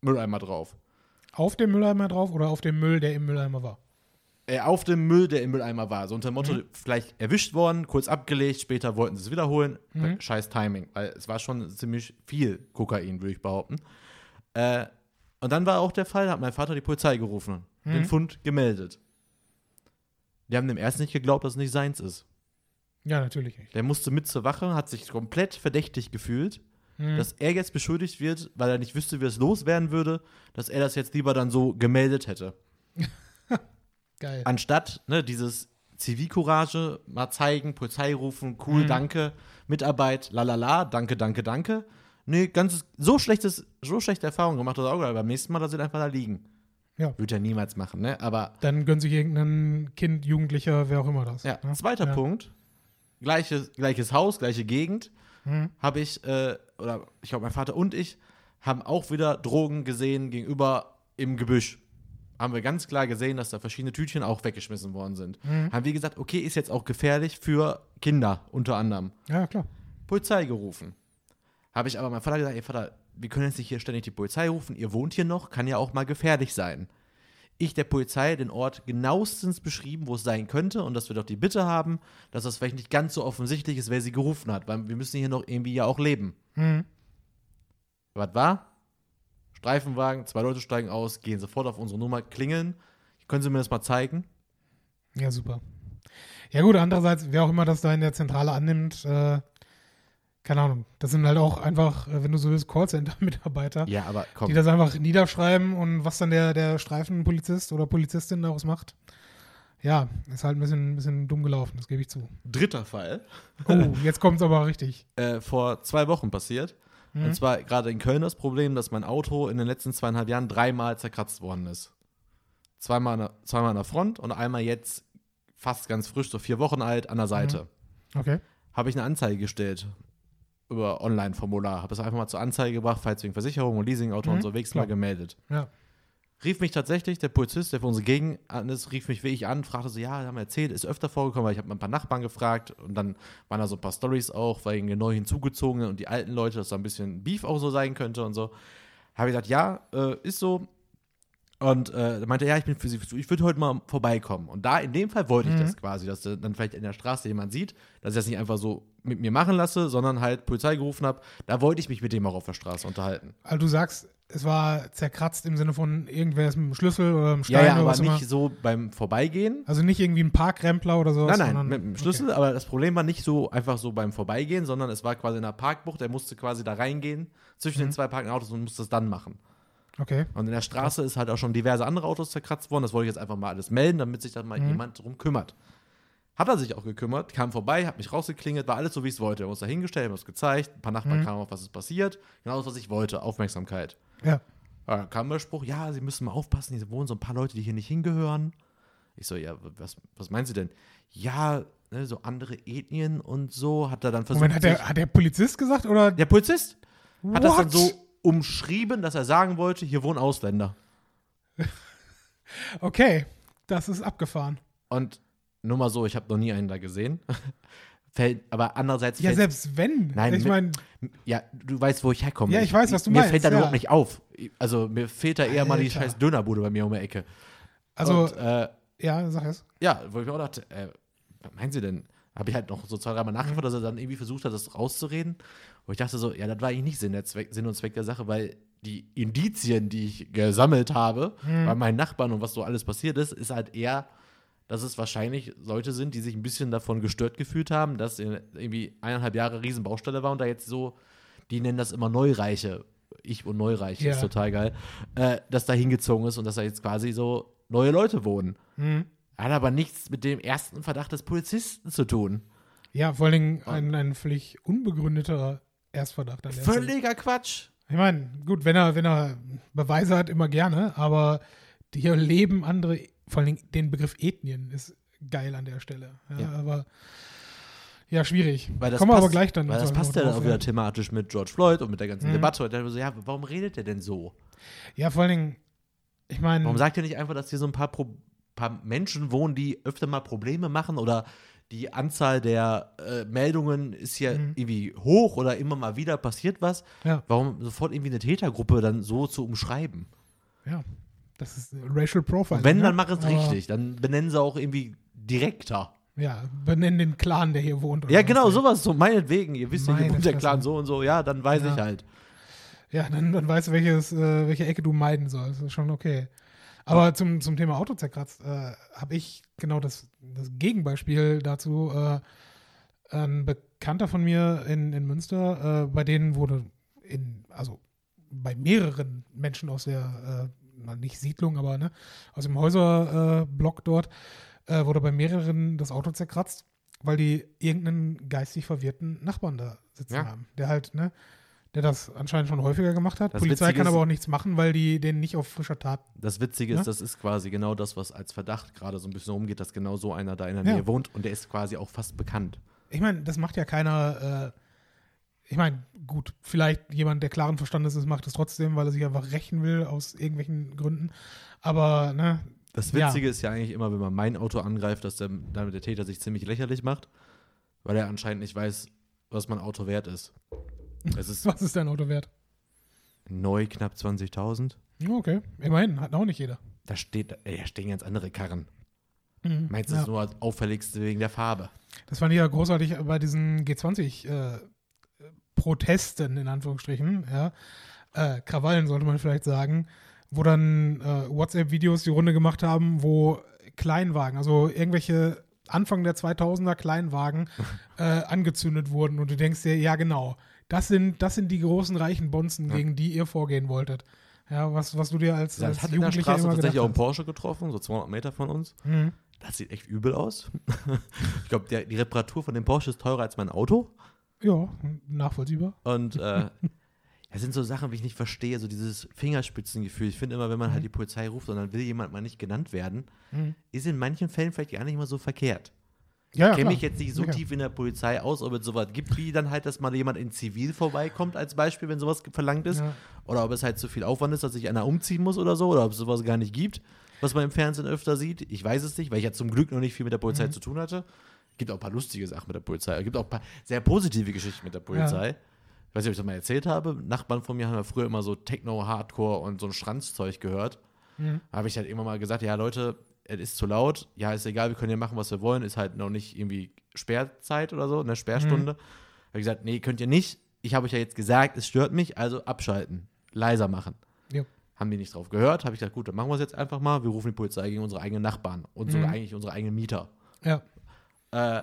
S2: Mülleimer drauf.
S1: Auf dem Mülleimer drauf oder auf dem Müll, der im Mülleimer war?
S2: Äh, auf dem Müll, der im Mülleimer war. So unter dem Motto,
S1: Mhm.
S2: vielleicht erwischt worden, kurz abgelegt, später wollten sie es wiederholen.
S1: Mhm.
S2: Scheiß Timing, weil es war schon ziemlich viel Kokain, würde ich behaupten. Äh, und dann war auch der Fall, hat mein Vater die Polizei gerufen,
S1: Mhm.
S2: den Fund gemeldet. Die haben dem erst nicht geglaubt, dass es nicht seins ist.
S1: Ja, natürlich nicht.
S2: Der musste mit zur Wache, hat sich komplett verdächtig gefühlt,
S1: Mhm.
S2: dass er jetzt beschuldigt wird, weil er nicht wüsste, wie es loswerden würde, dass er das jetzt lieber dann so gemeldet hätte.
S1: Geil.
S2: Anstatt ne, dieses Zivilcourage mal zeigen, Polizei rufen, cool,
S1: Mhm.
S2: danke, Mitarbeit, lalala, danke, danke, danke. Nee, ganz so schlechtes, so schlechte Erfahrungen gemacht, dass er auch gesagt hat, beim nächsten Mal lass ihn einfach da liegen.
S1: Ja.
S2: Würde er niemals machen, ne? Aber
S1: Dann gönnt sich irgendein Kind, Jugendlicher, wer auch immer das.
S2: ja,
S1: ne?
S2: zweiter
S1: ja.
S2: Punkt. Gleiches, gleiches Haus, gleiche Gegend.
S1: Mhm.
S2: habe ich, äh, oder ich glaube, mein Vater und ich haben auch wieder Drogen gesehen gegenüber im Gebüsch. Haben wir ganz klar gesehen, dass da verschiedene Tütchen auch weggeschmissen worden sind.
S1: Mhm.
S2: Haben wir gesagt, okay, ist jetzt auch gefährlich für Kinder unter anderem.
S1: Ja, klar.
S2: Polizei gerufen. Habe ich aber meinem Vater gesagt, ey Vater, wir können jetzt nicht hier ständig die Polizei rufen, ihr wohnt hier noch, kann ja auch mal gefährlich sein. Ich der Polizei den Ort genauestens beschrieben, wo es sein könnte und dass wir doch die Bitte haben, dass das vielleicht nicht ganz so offensichtlich ist, wer sie gerufen hat, weil wir müssen hier noch irgendwie ja auch leben.
S1: Mhm.
S2: Was war? Streifenwagen, zwei Leute steigen aus, gehen sofort auf unsere Nummer, klingeln. Können Sie mir das mal zeigen?
S1: Ja, super. Ja, gut, andererseits, wer auch immer das da in der Zentrale annimmt, äh, keine Ahnung. Das sind halt auch einfach, äh, wenn du so willst, Callcenter-Mitarbeiter,
S2: Ja, aber komm.
S1: die das einfach niederschreiben und was dann der, der Streifenpolizist oder Polizistin daraus macht. Ja, ist halt ein bisschen, ein bisschen dumm gelaufen, das gebe ich zu.
S2: Dritter Fall.
S1: Oh, jetzt kommt es aber richtig.
S2: Äh, vor zwei Wochen passiert.
S1: Mhm.
S2: Und zwar gerade in Köln das Problem, dass mein Auto in den letzten zweieinhalb Jahren dreimal zerkratzt worden ist. Zweimal an der, zweimal an der Front und einmal jetzt fast ganz frisch, so vier Wochen alt, an der Seite.
S1: Okay.
S2: Habe ich eine Anzeige gestellt über Online-Formular. Habe es einfach mal zur Anzeige gebracht, falls wegen Versicherung und Leasingauto
S1: Mhm,
S2: und so,
S1: klar.
S2: mal gemeldet.
S1: Ja.
S2: Rief mich tatsächlich, der Polizist, der für unsere Gegend an ist, rief mich wirklich an, fragte so, ja, haben wir erzählt, ist öfter vorgekommen, weil ich habe mal ein paar Nachbarn gefragt und dann waren da so ein paar Stories auch, weil irgendwie neu hinzugezogene und die alten Leute, dass da ein bisschen Beef auch so sein könnte und so. Habe ich gesagt, ja, äh, ist so. Und äh, er meinte, ja, ich bin für Sie, ich würde heute mal vorbeikommen. Und da, in dem Fall wollte ich
S1: Mhm.
S2: das quasi, dass äh, dann vielleicht in der Straße jemand sieht, dass ich das nicht einfach so mit mir machen lasse, sondern halt Polizei gerufen habe. Da wollte ich mich mit dem auch auf der Straße unterhalten.
S1: Also du sagst, es war zerkratzt im Sinne von irgendwer ist mit dem Schlüssel oder einem Stein
S2: Ja, ja,
S1: oder
S2: aber
S1: was immer.
S2: nicht so beim Vorbeigehen.
S1: Also nicht irgendwie ein Parkrempler oder sowas.
S2: Nein, nein, mit dem Schlüssel, aber das Problem war nicht so einfach so beim Vorbeigehen, sondern es war quasi in einer Parkbucht, er musste quasi da reingehen zwischen
S1: Mhm.
S2: den zwei parkenden Autos und musste es dann machen.
S1: Okay.
S2: Und in der Straße ist halt auch schon diverse andere Autos zerkratzt worden. Das wollte ich jetzt einfach mal alles melden, damit sich dann mal
S1: Mhm.
S2: jemand drum kümmert. Hat er sich auch gekümmert, kam vorbei, hat mich rausgeklingelt, war alles so, wie ich es wollte. Er uns da hingestellt, mir das gezeigt, ein paar Nachbarn
S1: Mhm.
S2: kamen auf, was ist passiert. Genau das, was ich wollte, Aufmerksamkeit.
S1: Ja.
S2: Ja, dann kam der Spruch, ja, Sie müssen mal aufpassen, hier wohnen so ein paar Leute, die hier nicht hingehören. Ich so, ja, was, was meinen Sie denn? Ja, ne, so andere Ethnien und so, hat er dann versucht.
S1: Moment, hat der, hat der Polizist gesagt oder?
S2: der Polizist hat das dann
S1: What?
S2: so umschrieben, dass er sagen wollte, hier wohnen Ausländer.
S1: Okay, das ist abgefahren.
S2: Und nur mal so, ich habe noch nie einen da gesehen. Fällt, aber andererseits
S1: Ja,
S2: fällt,
S1: selbst wenn.
S2: Nein,
S1: ich meine,
S2: ja, du weißt, wo ich herkomme.
S1: Ja, ich weiß, was du
S2: mir
S1: meinst,
S2: fällt da
S1: ja.
S2: überhaupt nicht auf. Also mir fehlt da eher mal die
S1: Alter.
S2: scheiß Dönerbude bei mir um die Ecke.
S1: also,
S2: Und, äh,
S1: ja, sag es.
S2: ja, wo ich mir auch dachte, äh, was meinen Sie denn? Habe ich halt noch so zwei, dreimal nachgefragt, dass er dann irgendwie versucht hat, das rauszureden. Wo ich dachte so, ja, das war eigentlich nicht Sinn, der Zweck, Sinn und Zweck der Sache, weil die Indizien, die ich gesammelt habe bei meinen Nachbarn und was so alles passiert ist, ist halt eher, dass es wahrscheinlich Leute sind, die sich ein bisschen davon gestört gefühlt haben, dass irgendwie eineinhalb Jahre Riesenbaustelle war und da jetzt so, die nennen das immer Neureiche. Ich und Neureich
S1: Ja.
S2: ist total geil, äh, dass da hingezogen ist und dass da jetzt quasi so neue Leute wohnen.
S1: Mhm.
S2: Hat aber nichts mit dem ersten Verdacht des Polizisten zu tun.
S1: Ja, vor allen Dingen ein, ein völlig unbegründeter Erstverdacht. An der.
S2: Völliger Quatsch.
S1: Ich meine, gut, wenn er, wenn er Beweise hat, immer gerne, aber hier leben andere, vor allen Dingen den Begriff Ethnien ist geil an der Stelle. Ja,
S2: Ja.
S1: Aber ja, schwierig.
S2: Weil das
S1: Kommen wir
S2: passt,
S1: aber gleich dann.
S2: Weil das passt ja dann auch wieder thematisch mit George Floyd und mit der ganzen
S1: Mhm.
S2: Debatte. Und dann so, ja, warum redet der denn so?
S1: Ja, vor allen Dingen, ich meine.
S2: Warum sagt er nicht einfach, dass hier so ein paar, Pro paar Menschen wohnen, die öfter mal Probleme machen oder die Anzahl der äh, Meldungen ist hier
S1: Mhm.
S2: irgendwie hoch oder immer mal wieder passiert was?
S1: Ja.
S2: Warum sofort irgendwie eine Tätergruppe dann so zu umschreiben?
S1: Ja, das ist Racial Profiling.
S2: Und wenn,
S1: ne?
S2: dann mach es
S1: Aber,
S2: richtig. Dann benennen sie auch irgendwie direkter.
S1: Ja, benennen den Clan, der hier wohnt.
S2: Ja, genau, sowas so. Meinetwegen, ihr wisst ja, hier wohnt der. Clan so und so. Ja, dann weiß
S1: Ja.
S2: ich halt.
S1: Ja, dann, dann weißt du, welches, äh, welche Ecke du meiden sollst. Das ist schon okay. Aber zum, zum Thema Auto zerkratzt äh, habe ich genau das, das Gegenbeispiel dazu. Äh, ein Bekannter von mir in, in Münster, äh, bei denen wurde in, also bei mehreren Menschen aus der, äh, nicht Siedlung, aber ne, aus dem Häuserblock Block dort, äh, wurde bei mehreren das Auto zerkratzt, weil die irgendeinen geistig verwirrten Nachbarn da sitzen
S2: Ja.
S1: haben. Der halt, ne, der das anscheinend schon häufiger gemacht hat.
S2: Das
S1: Polizei
S2: Witzige
S1: kann aber auch nichts machen, weil die den nicht auf frischer Tat.
S2: Das Witzige
S1: Ja?
S2: ist, das ist quasi genau das, was als Verdacht gerade so ein bisschen rumgeht, dass genau so einer da in der
S1: Ja.
S2: Nähe wohnt und der ist quasi auch fast bekannt.
S1: Ich meine, das macht ja keiner. Äh, ich meine, gut, vielleicht jemand, der klaren Verstandes ist, macht es trotzdem, weil er sich einfach rächen will aus irgendwelchen Gründen. Aber, ne,
S2: Das
S1: Ja.
S2: Witzige ist ja eigentlich immer, wenn man mein Auto angreift, dass der, damit der Täter sich ziemlich lächerlich macht, weil er anscheinend nicht weiß, was mein Auto wert ist. Ist
S1: was ist dein Auto wert?
S2: neu knapp 20.000.
S1: Ja, Okay, immerhin, hat auch nicht jeder.
S2: Da steht, ey, da stehen ganz andere Karren.
S1: Mhm.
S2: Meinst du,
S1: ja.
S2: das ist nur das auffälligste wegen der Farbe?
S1: Das fand ich ja großartig bei diesen G20-Protesten, in Anführungsstrichen, ja. Äh, Krawallen sollte man vielleicht sagen, wo dann äh, WhatsApp-Videos die Runde gemacht haben, wo Kleinwagen, also irgendwelche Anfang der 2000er Kleinwagen äh, angezündet wurden und du denkst dir, ja genau, das sind, das sind die großen reichen Bonzen,
S2: Ja.
S1: gegen die ihr vorgehen wolltet. Ja, was, was du dir als,
S2: Das
S1: als
S2: hat in der
S1: Jugendlicher
S2: Straße
S1: immer
S2: tatsächlich auch einen Porsche getroffen, so 200 Meter von uns.
S1: Mhm.
S2: Das sieht echt übel aus. ich glaube, die Reparatur von dem Porsche ist teurer als mein Auto.
S1: Ja, nachvollziehbar.
S2: Und äh, das sind so Sachen, wie ich nicht verstehe, so dieses Fingerspitzengefühl. Ich finde immer, wenn man halt die Polizei ruft und dann will jemand mal nicht genannt werden,
S1: Mhm.
S2: ist in manchen Fällen vielleicht gar nicht mal so verkehrt.
S1: Ja, ja,
S2: Ich kenne mich jetzt nicht so
S1: Sicher.
S2: tief in der Polizei aus, ob es sowas gibt, wie dann halt, dass mal jemand in Zivil vorbeikommt, als Beispiel, wenn sowas verlangt ist.
S1: Ja.
S2: Oder ob es halt zu viel Aufwand ist, dass sich einer umziehen muss oder so, oder ob es sowas gar nicht gibt, was man im Fernsehen öfter sieht. Ich weiß es nicht, weil ich ja zum Glück noch nicht viel mit der Polizei
S1: Mhm.
S2: zu tun hatte. Gibt auch ein paar lustige Sachen mit der Polizei. Es gibt auch ein paar sehr positive Geschichten mit der Polizei. Ich weiß nicht, ob ich das mal erzählt habe. Nachbarn von mir haben ja früher immer so Techno, Hardcore und so ein Schranzzeug gehört.
S1: Mhm.
S2: Da habe ich halt immer mal gesagt, ja Leute, es ist zu laut. Ja, ist egal, wir können ja machen, was wir wollen. Ist halt noch nicht irgendwie Sperrzeit oder so, eine Sperrstunde.
S1: Mhm.
S2: Habe ich gesagt, nee, könnt ihr nicht. Ich habe euch ja jetzt gesagt, es stört mich, also abschalten, leiser machen.
S1: Ja.
S2: Haben die nicht drauf gehört, habe ich gesagt, gut, dann machen wir es jetzt einfach mal. Wir rufen die Polizei gegen unsere eigenen Nachbarn und sogar
S1: Mhm.
S2: eigentlich unsere eigenen Mieter.
S1: Ja.
S2: Äh,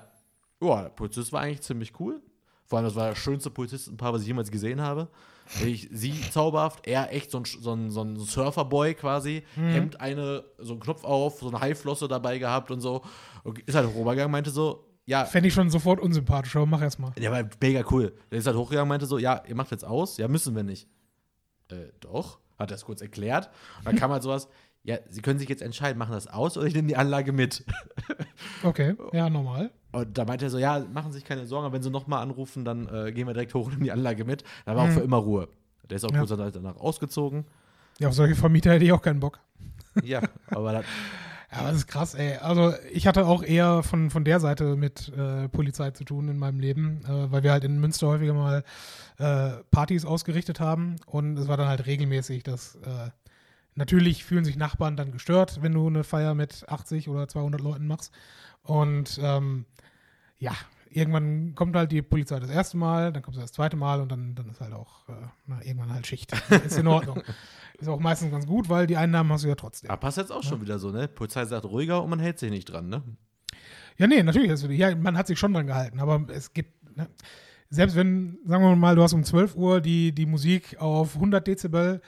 S2: ja, der Polizist war eigentlich ziemlich cool. Vor allem, das war das schönste Polizistenpaar, was ich jemals gesehen habe. Ich, sie zauberhaft, er echt so ein, so ein, so ein Surferboy quasi, Hemd eine, so einen Knopf auf, so eine Haiflosse dabei gehabt und so. Und ist halt rübergegangen, meinte so, ja,
S1: Fände ich schon sofort unsympathisch, aber mach erst mal.
S2: der war mega cool. Der ist halt hochgegangen, meinte so, ja, ihr macht jetzt aus, ja, müssen wir nicht. Äh, doch, hat er es kurz erklärt. Und dann kam halt sowas, ja, sie können sich jetzt entscheiden, machen das aus oder ich nehme die Anlage mit.
S1: Okay, ja, normal.
S2: Und da meinte er so, ja, machen Sie sich keine Sorgen, aber wenn Sie nochmal anrufen, dann äh, gehen wir direkt hoch und nehmen die Anlage mit. Da war auch
S1: Mhm.
S2: für immer Ruhe. Der ist auch
S1: Ja.
S2: kurz danach ausgezogen.
S1: Ja, auf solche Vermieter hätte ich auch keinen Bock.
S2: Ja, aber das,
S1: Ja, das ist krass, ey. Also ich hatte auch eher von, von der Seite mit äh, Polizei zu tun in meinem Leben, äh, weil wir halt in Münster häufiger mal äh, Partys ausgerichtet haben und es war dann halt regelmäßig, dass äh, natürlich fühlen sich Nachbarn dann gestört, wenn du eine Feier mit 80 oder 200 Leuten machst und ähm, ja, irgendwann kommt halt die Polizei das erste Mal, dann kommt sie das zweite Mal und dann, dann ist halt auch äh, na, irgendwann halt Schicht. ist in Ordnung. Ist auch meistens ganz gut, weil die Einnahmen hast du ja trotzdem.
S2: aber passt jetzt auch schon wieder so, ne? Polizei sagt ruhiger und man hält sich nicht dran, ne?
S1: Ja, nee, natürlich. Ist, ja, man hat sich schon dran gehalten, aber es gibt, ne, selbst wenn, sagen wir mal, du hast um 12 Uhr die, die Musik auf 100 Dezibel,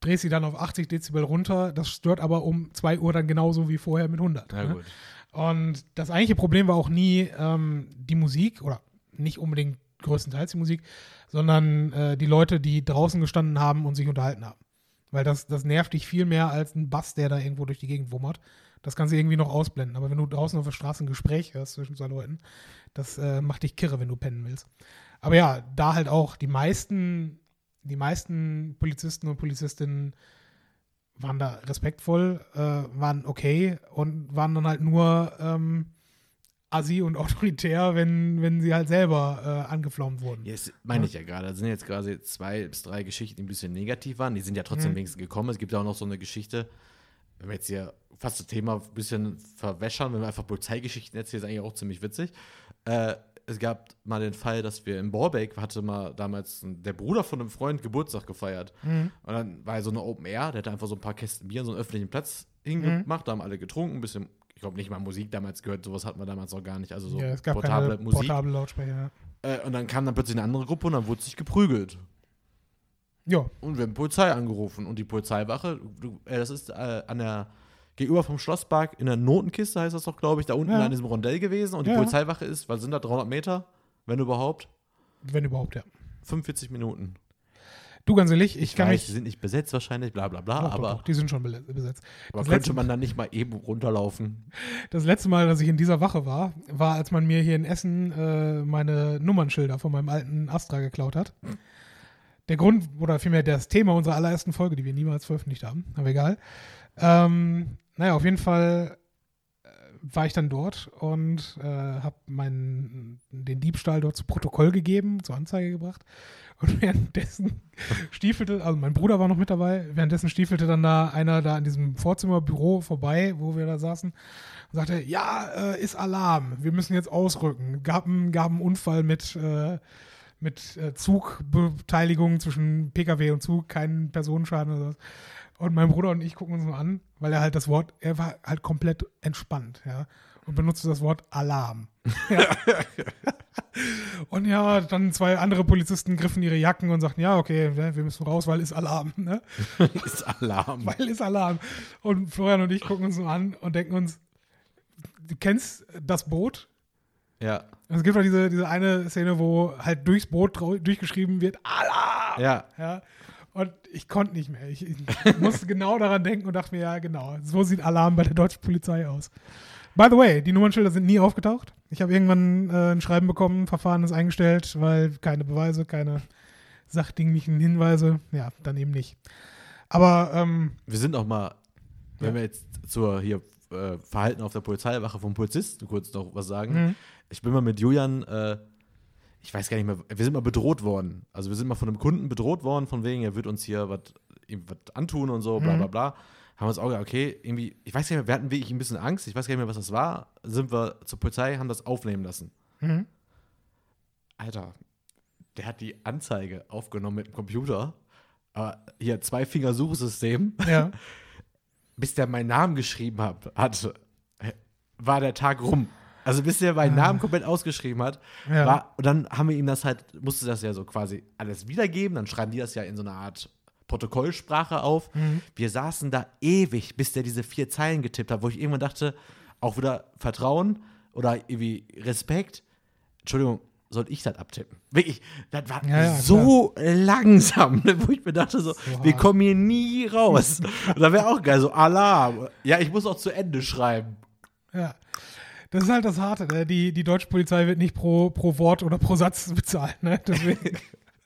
S1: drehst sie dann auf 80 Dezibel runter, das stört aber um 2 Uhr dann genauso wie vorher mit 100.
S2: Na
S1: ne?
S2: gut.
S1: Und das eigentliche Problem war auch nie ähm, die Musik oder nicht unbedingt größtenteils die Musik, sondern äh, die Leute, die draußen gestanden haben und sich unterhalten haben. Weil das, das nervt dich viel mehr als ein Bass, der da irgendwo durch die Gegend wummert. Das kannst du irgendwie noch ausblenden. Aber wenn du draußen auf der Straße ein Gespräch hörst zwischen zwei Leuten, das äh, macht dich kirre, wenn du pennen willst. Aber ja, da halt auch die meisten, die meisten Polizisten und Polizistinnen waren da respektvoll, äh, waren okay und waren dann halt nur ähm, assi und autoritär, wenn, wenn sie halt selber äh, angeflaumt wurden.
S2: Ja, das meine ich ja gerade. Das sind jetzt quasi zwei bis drei Geschichten, die ein bisschen negativ waren. Die sind ja trotzdem
S1: Mhm.
S2: wenigstens gekommen. Es gibt ja auch noch so eine Geschichte, wenn wir jetzt hier fast das Thema ein bisschen verwässern, wenn wir einfach Polizeigeschichten erzählen, ist eigentlich auch ziemlich witzig. Äh, es gab mal den Fall, dass wir in Borbeck hatte mal damals ein, der Bruder von einem Freund Geburtstag gefeiert.
S1: Mhm.
S2: Und dann war so eine Open Air, der hat einfach so ein paar Kästen Bier an so einen öffentlichen Platz hingemacht, da haben alle getrunken, ein bisschen, ich glaube nicht mal Musik damals gehört, sowas hatten wir damals noch gar nicht, also so
S1: ja, es gab
S2: portable
S1: keine
S2: Musik.
S1: portable Lautsprecher.
S2: Äh, und dann kam dann plötzlich eine andere Gruppe und dann wurde sich geprügelt.
S1: Ja,
S2: Und wir haben Polizei angerufen und die Polizeiwache, du, äh, das ist äh, an der gegenüber vom Schlosspark in der Notenkiste heißt das doch, glaube ich, da unten
S1: Ja.
S2: an diesem Rondell gewesen und die
S1: Ja.
S2: Polizeiwache ist, was sind da 300 Meter, wenn überhaupt,
S1: wenn überhaupt, ja.
S2: 45 Minuten.
S1: Du, ganz ehrlich, ich, kann
S2: weiß, die
S1: mich.
S2: sind nicht besetzt wahrscheinlich, bla bla bla,
S1: Doch, doch,
S2: aber,
S1: doch, die sind schon besetzt.
S2: aber
S1: das
S2: könnte man dann nicht mal eben runterlaufen?
S1: Das letzte Mal, dass ich in dieser Wache war, war, als man mir hier in Essen äh, meine Nummernschilder von meinem alten Astra geklaut hat. Der Grund, oder vielmehr das Thema unserer allerersten Folge, die wir niemals veröffentlicht haben, aber egal. Ähm, naja, auf jeden Fall äh, war ich dann dort und äh, habe den Diebstahl dort zu Protokoll gegeben, zur Anzeige gebracht. Und währenddessen stiefelte, also mein Bruder war noch mit dabei, währenddessen stiefelte dann da einer da an diesem Vorzimmerbüro vorbei, wo wir da saßen, und sagte, ja, äh, ist Alarm, wir müssen jetzt ausrücken. Gab einen, gab einen Unfall mit, äh, mit äh, Zugbeteiligung zwischen Pkw und Zug, keinen Personenschaden oder so. Und mein Bruder und ich gucken uns nur an, weil er halt das Wort, er war halt komplett entspannt, ja, und benutzte das Wort Alarm. Ja. und ja, dann zwei andere Polizisten griffen ihre Jacken und sagten, ja, okay, ne, wir müssen raus, weil ist Alarm, ne?
S2: ist Alarm.
S1: Weil ist Alarm. Und Florian und ich gucken uns nur an und denken uns, du kennst das Boot?
S2: Ja,
S1: Es gibt doch diese, diese eine Szene, wo halt durchs Boot durchgeschrieben wird, Alarm!
S2: ja.
S1: Ja. Und ich konnte nicht mehr. Ich, ich musste genau daran denken und dachte mir, ja, genau, so sieht Alarm bei der deutschen Polizei aus. By the way, die Nummernschilder sind nie aufgetaucht. Ich habe irgendwann äh, ein Schreiben bekommen, Verfahren ist eingestellt, weil keine Beweise, keine sachdienlichen Hinweise. Ja, dann eben nicht. Aber ähm,
S2: Wir sind auch mal, wenn
S1: Ja.
S2: wir jetzt zur hier äh, Verhalten auf der Polizeiwache vom Polizisten kurz noch was sagen.
S1: mh,
S2: Ich bin mal mit Julian, äh, ich weiß gar nicht mehr, wir sind mal bedroht worden. Also wir sind mal von einem Kunden bedroht worden, von wegen, er wird uns hier was antun und so, bla
S1: Mhm.
S2: bla bla. Haben wir uns auch gedacht, okay, irgendwie, ich weiß gar nicht mehr, wir hatten wirklich ein bisschen Angst, ich weiß gar nicht mehr, was das war. Sind wir zur Polizei, haben das aufnehmen lassen.
S1: mh.
S2: Alter, der hat die Anzeige aufgenommen mit dem Computer, Aber hier, Zwei-Finger-Suchsystem.
S1: Ja.
S2: bis der meinen Namen geschrieben hat, hat, war der Tag rum. Also bis der meinen
S1: Ah.
S2: Namen komplett ausgeschrieben hat,
S1: Ja.
S2: war, und dann haben wir ihm das halt, musste das ja so quasi alles wiedergeben, dann schreiben die das ja in so eine Art Protokollsprache auf.
S1: Mhm.
S2: Wir saßen da ewig, bis der diese vier Zeilen getippt hat, wo ich irgendwann dachte, auch wieder Vertrauen oder irgendwie Respekt. Entschuldigung, soll ich das abtippen? Wirklich, das war
S1: Ja, ja,
S2: so langsam, ne, wo ich mir dachte, so,
S1: So
S2: wir kommen hier nie raus. Und da wäre auch geil, so Alarm. Ja, ich muss auch zu Ende schreiben.
S1: Ja. Das ist halt das Harte. Ne? Die, die deutsche Polizei wird nicht pro, pro Wort oder pro Satz bezahlt. Ne? Deswegen.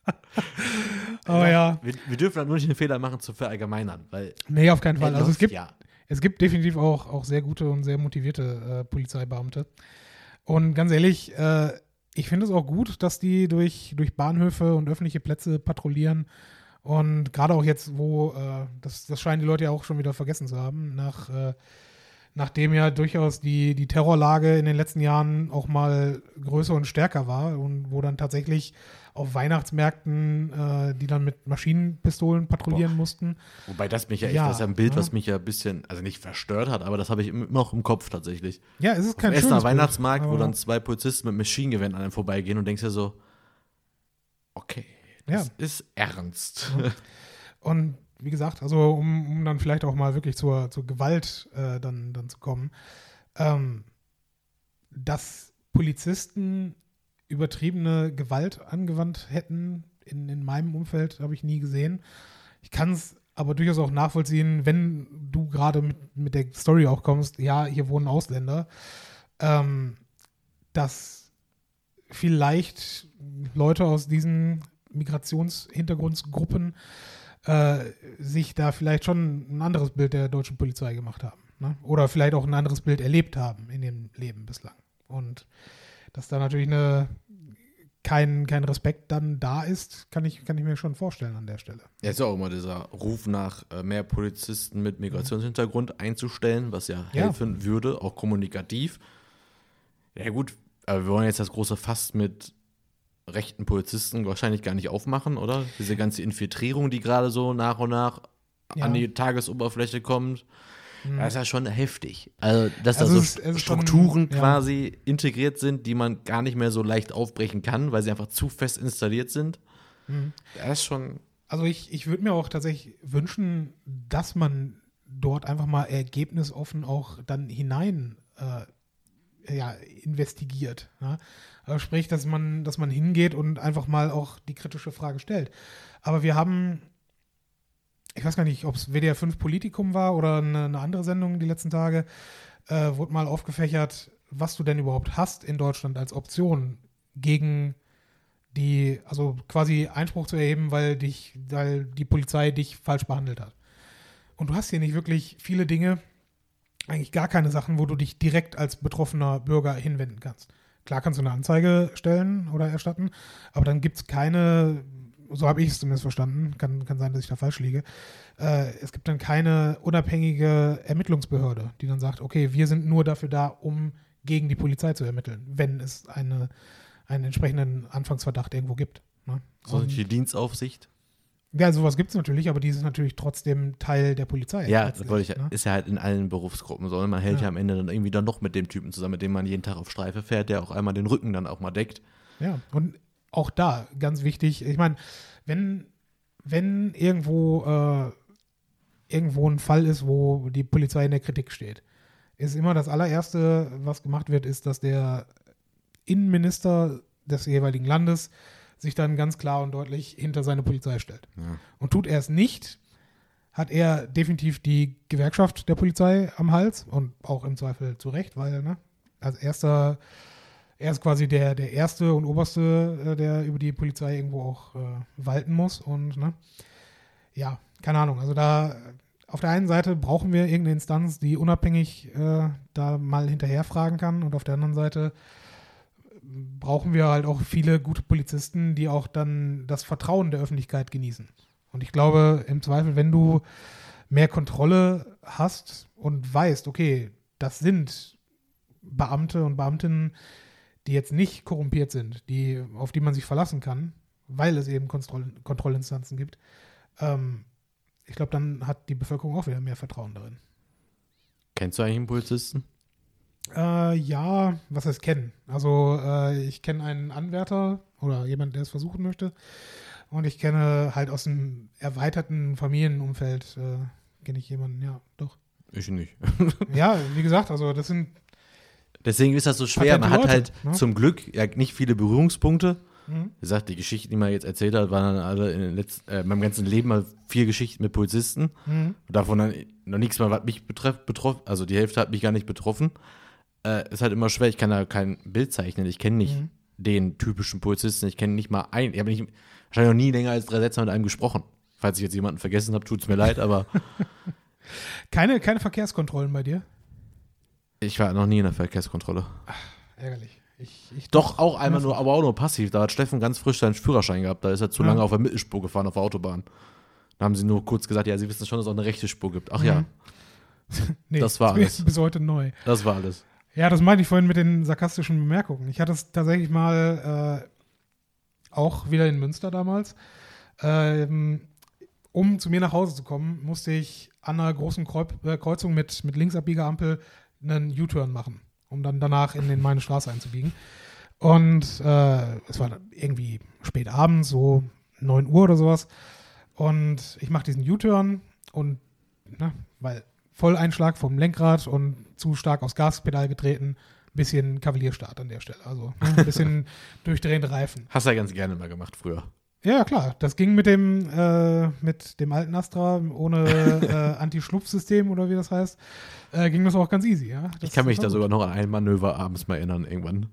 S1: Aber ja,
S2: Wir, wir dürfen dann nur nicht den Fehler machen, zu verallgemeinern, weil
S1: nee, auf keinen Fall. Also es gibt,
S2: ja.
S1: es gibt definitiv auch, auch sehr gute und sehr motivierte äh, Polizeibeamte. Und ganz ehrlich, äh, ich finde es auch gut, dass die durch, durch Bahnhöfe und öffentliche Plätze patrouillieren. Und gerade auch jetzt, wo, äh, das, das scheinen die Leute ja auch schon wieder vergessen zu haben, nach, äh, nachdem ja durchaus die, die Terrorlage in den letzten Jahren auch mal größer und stärker war und wo dann tatsächlich auf Weihnachtsmärkten, äh, die dann mit Maschinenpistolen patrouillieren mussten.
S2: Wobei das mich ja echt,
S1: Ja,
S2: das ist ja ein Bild,
S1: ne?
S2: was mich ja ein bisschen, also nicht verstört hat, aber das habe ich immer noch im Kopf tatsächlich.
S1: Ja, es ist
S2: Auf
S1: kein
S2: dem Essener
S1: schönes Bild,
S2: Weihnachtsmarkt, wo dann zwei Polizisten mit Maschinengewehren an einem vorbeigehen und denkst dir so, okay, das
S1: Ja.
S2: ist ernst.
S1: Und wie gesagt, also um, um dann vielleicht auch mal wirklich zur, zur Gewalt äh, dann, dann zu kommen, ähm, dass Polizisten übertriebene Gewalt angewandt hätten, in, in meinem Umfeld habe ich nie gesehen. Ich kann es aber durchaus auch nachvollziehen, wenn du gerade mit, mit der Story auch kommst, ja, hier wohnen Ausländer, ähm, dass vielleicht Leute aus diesen Migrationshintergrundgruppen äh, sich da vielleicht schon ein anderes Bild der deutschen Polizei gemacht haben. Ne? Oder vielleicht auch ein anderes Bild erlebt haben in dem Leben bislang. Und dass da natürlich eine, kein, kein Respekt dann da ist, kann ich, kann ich mir schon vorstellen an der Stelle.
S2: Ja, ist ja auch immer dieser Ruf nach äh, mehr Polizisten mit Migrationshintergrund einzustellen, was ja
S1: Ja.
S2: helfen würde, auch kommunikativ. Ja gut, aber wir wollen jetzt das große Fass mit rechten Polizisten wahrscheinlich gar nicht aufmachen, oder? Diese ganze Infiltrierung, die gerade so nach und nach
S1: Ja.
S2: an die Tagesoberfläche kommt.
S1: Mhm.
S2: Das ist ja schon heftig. Also, dass
S1: Also
S2: da so
S1: ist schon-
S2: Strukturen
S1: ja.
S2: quasi integriert sind, die man gar nicht mehr so leicht aufbrechen kann, weil sie einfach zu fest installiert sind.
S1: Mhm.
S2: Das ist schon.
S1: Also ich, ich würde mir auch tatsächlich wünschen, dass man dort einfach mal ergebnisoffen auch dann hinein äh, ja, investigiert. Ja? Also sprich, dass man, dass man hingeht und einfach mal auch die kritische Frage stellt. Aber wir haben, ich weiß gar nicht, ob es WDR 5 Politikum war oder eine, eine andere Sendung die letzten Tage, äh, wurde mal aufgefächert, was du denn überhaupt hast in Deutschland als Option gegen die, also quasi Einspruch zu erheben, weil dich, weil die Polizei dich falsch behandelt hat. Und du hast hier nicht wirklich viele Dinge, eigentlich gar keine Sachen, wo du dich direkt als betroffener Bürger hinwenden kannst. Klar kannst du eine Anzeige stellen oder erstatten, aber dann gibt es keine, so habe ich es zumindest verstanden, kann, kann sein, dass ich da falsch liege, äh, es gibt dann keine unabhängige Ermittlungsbehörde, die dann sagt, okay, wir sind nur dafür da, um gegen die Polizei zu ermitteln, wenn es eine, einen entsprechenden Anfangsverdacht irgendwo gibt. Ne?
S2: So
S1: Und-
S2: die Dienstaufsicht.
S1: Ja, sowas gibt es natürlich, aber die ist natürlich trotzdem Teil der Polizei.
S2: Ja, das wollte ich,
S1: ne?
S2: ist ja halt in allen Berufsgruppen so. Und man hält ja.
S1: Ja.
S2: am Ende dann irgendwie dann doch mit dem Typen zusammen, mit dem man jeden Tag auf Streife fährt, der auch einmal den Rücken dann auch mal deckt.
S1: Ja, und auch da ganz wichtig, ich meine, wenn, wenn irgendwo, äh, irgendwo ein Fall ist, wo die Polizei in der Kritik steht, ist immer das allererste, was gemacht wird, ist, dass der Innenminister des jeweiligen Landes sich dann ganz klar und deutlich hinter seine Polizei stellt.
S2: Ja.
S1: Und tut er es nicht, hat er definitiv die Gewerkschaft der Polizei am Hals und auch im Zweifel zu Recht, weil ne, als erster, er ist quasi der, der erste und oberste, äh, der über die Polizei irgendwo auch äh, walten muss. Und ne, ja, keine Ahnung. Also da auf der einen Seite brauchen wir irgendeine Instanz, die unabhängig äh, da mal hinterherfragen kann, und auf der anderen Seite brauchen wir halt auch viele gute Polizisten, die auch dann das Vertrauen der Öffentlichkeit genießen. Und ich glaube, im Zweifel, wenn du mehr Kontrolle hast und weißt, okay, das sind Beamte und Beamtinnen, die jetzt nicht korrumpiert sind, die, auf die man sich verlassen kann, weil es eben Kontroll Kontrollinstanzen gibt, ähm, ich glaube, dann hat die Bevölkerung auch wieder mehr Vertrauen darin.
S2: Kennst du eigentlich einen Polizisten?
S1: Äh, ja, was heißt kennen? Also äh, ich kenne einen Anwärter oder jemand, der es versuchen möchte. Und ich kenne halt aus dem erweiterten Familienumfeld, äh, kenne ich jemanden, ja, doch.
S2: Ich nicht.
S1: Ja, wie gesagt, also das sind,
S2: Deswegen ist das so schwer. Man
S1: Patente
S2: hat
S1: Leute,
S2: halt
S1: ne?
S2: zum Glück ja nicht viele Berührungspunkte.
S1: Mhm.
S2: Wie gesagt, die Geschichten, die man jetzt erzählt hat, waren dann alle in den letzten, äh, meinem ganzen Leben mal vier Geschichten mit Polizisten.
S1: Mhm.
S2: Davon dann noch nichts mal, was mich betrifft, betroffen. Also die Hälfte hat mich gar nicht betroffen. Äh, ist halt immer schwer. Ich kann da kein Bild zeichnen. Ich kenne nicht
S1: Mhm.
S2: den typischen Polizisten. Ich kenne nicht mal einen. Ich habe nicht, wahrscheinlich noch nie länger als drei Sätze mit einem gesprochen. Falls ich jetzt jemanden vergessen habe, tut es mir leid, aber
S1: keine, keine Verkehrskontrollen bei dir?
S2: ich war noch nie in der Verkehrskontrolle.
S1: Ärgerlich. Ich, ich
S2: Doch, auch einmal nur, aber auch nur passiv. Da hat Steffen ganz frisch seinen Führerschein gehabt. Da ist er zu
S1: Ja.
S2: lange auf der Mittelspur gefahren auf der Autobahn. Da haben sie nur kurz gesagt, ja, sie wissen schon, dass es auch eine rechte Spur gibt. Ach ja,
S1: Mhm. Nee,
S2: das war alles.
S1: bis heute neu.
S2: das war alles.
S1: Ja, das meinte ich vorhin mit den sarkastischen Bemerkungen. Ich hatte es tatsächlich mal äh, auch wieder in Münster damals. Ähm, um zu mir nach Hause zu kommen, musste ich an einer großen äh, Kreuzung mit, mit Linksabbiegeampel einen U-Turn machen, um dann danach in den meine Straße einzubiegen. Und äh, es war irgendwie spät abends, so 9 Uhr oder sowas. Und ich mache diesen U-Turn und, ne, weil Volleinschlag vom Lenkrad und zu stark aufs Gaspedal getreten, bisschen Kavalierstart an der Stelle. Also ne, ein bisschen durchdrehende Reifen.
S2: Hast du ja ganz gerne mal gemacht früher.
S1: Ja, klar. Das ging mit dem, äh, mit dem alten Astra ohne äh, Anti-Schlupfsystem oder wie das heißt, äh, ging das auch ganz easy. Ja? Das
S2: ich kann mich da
S1: gut.
S2: sogar noch an ein Manöver abends mal erinnern, irgendwann.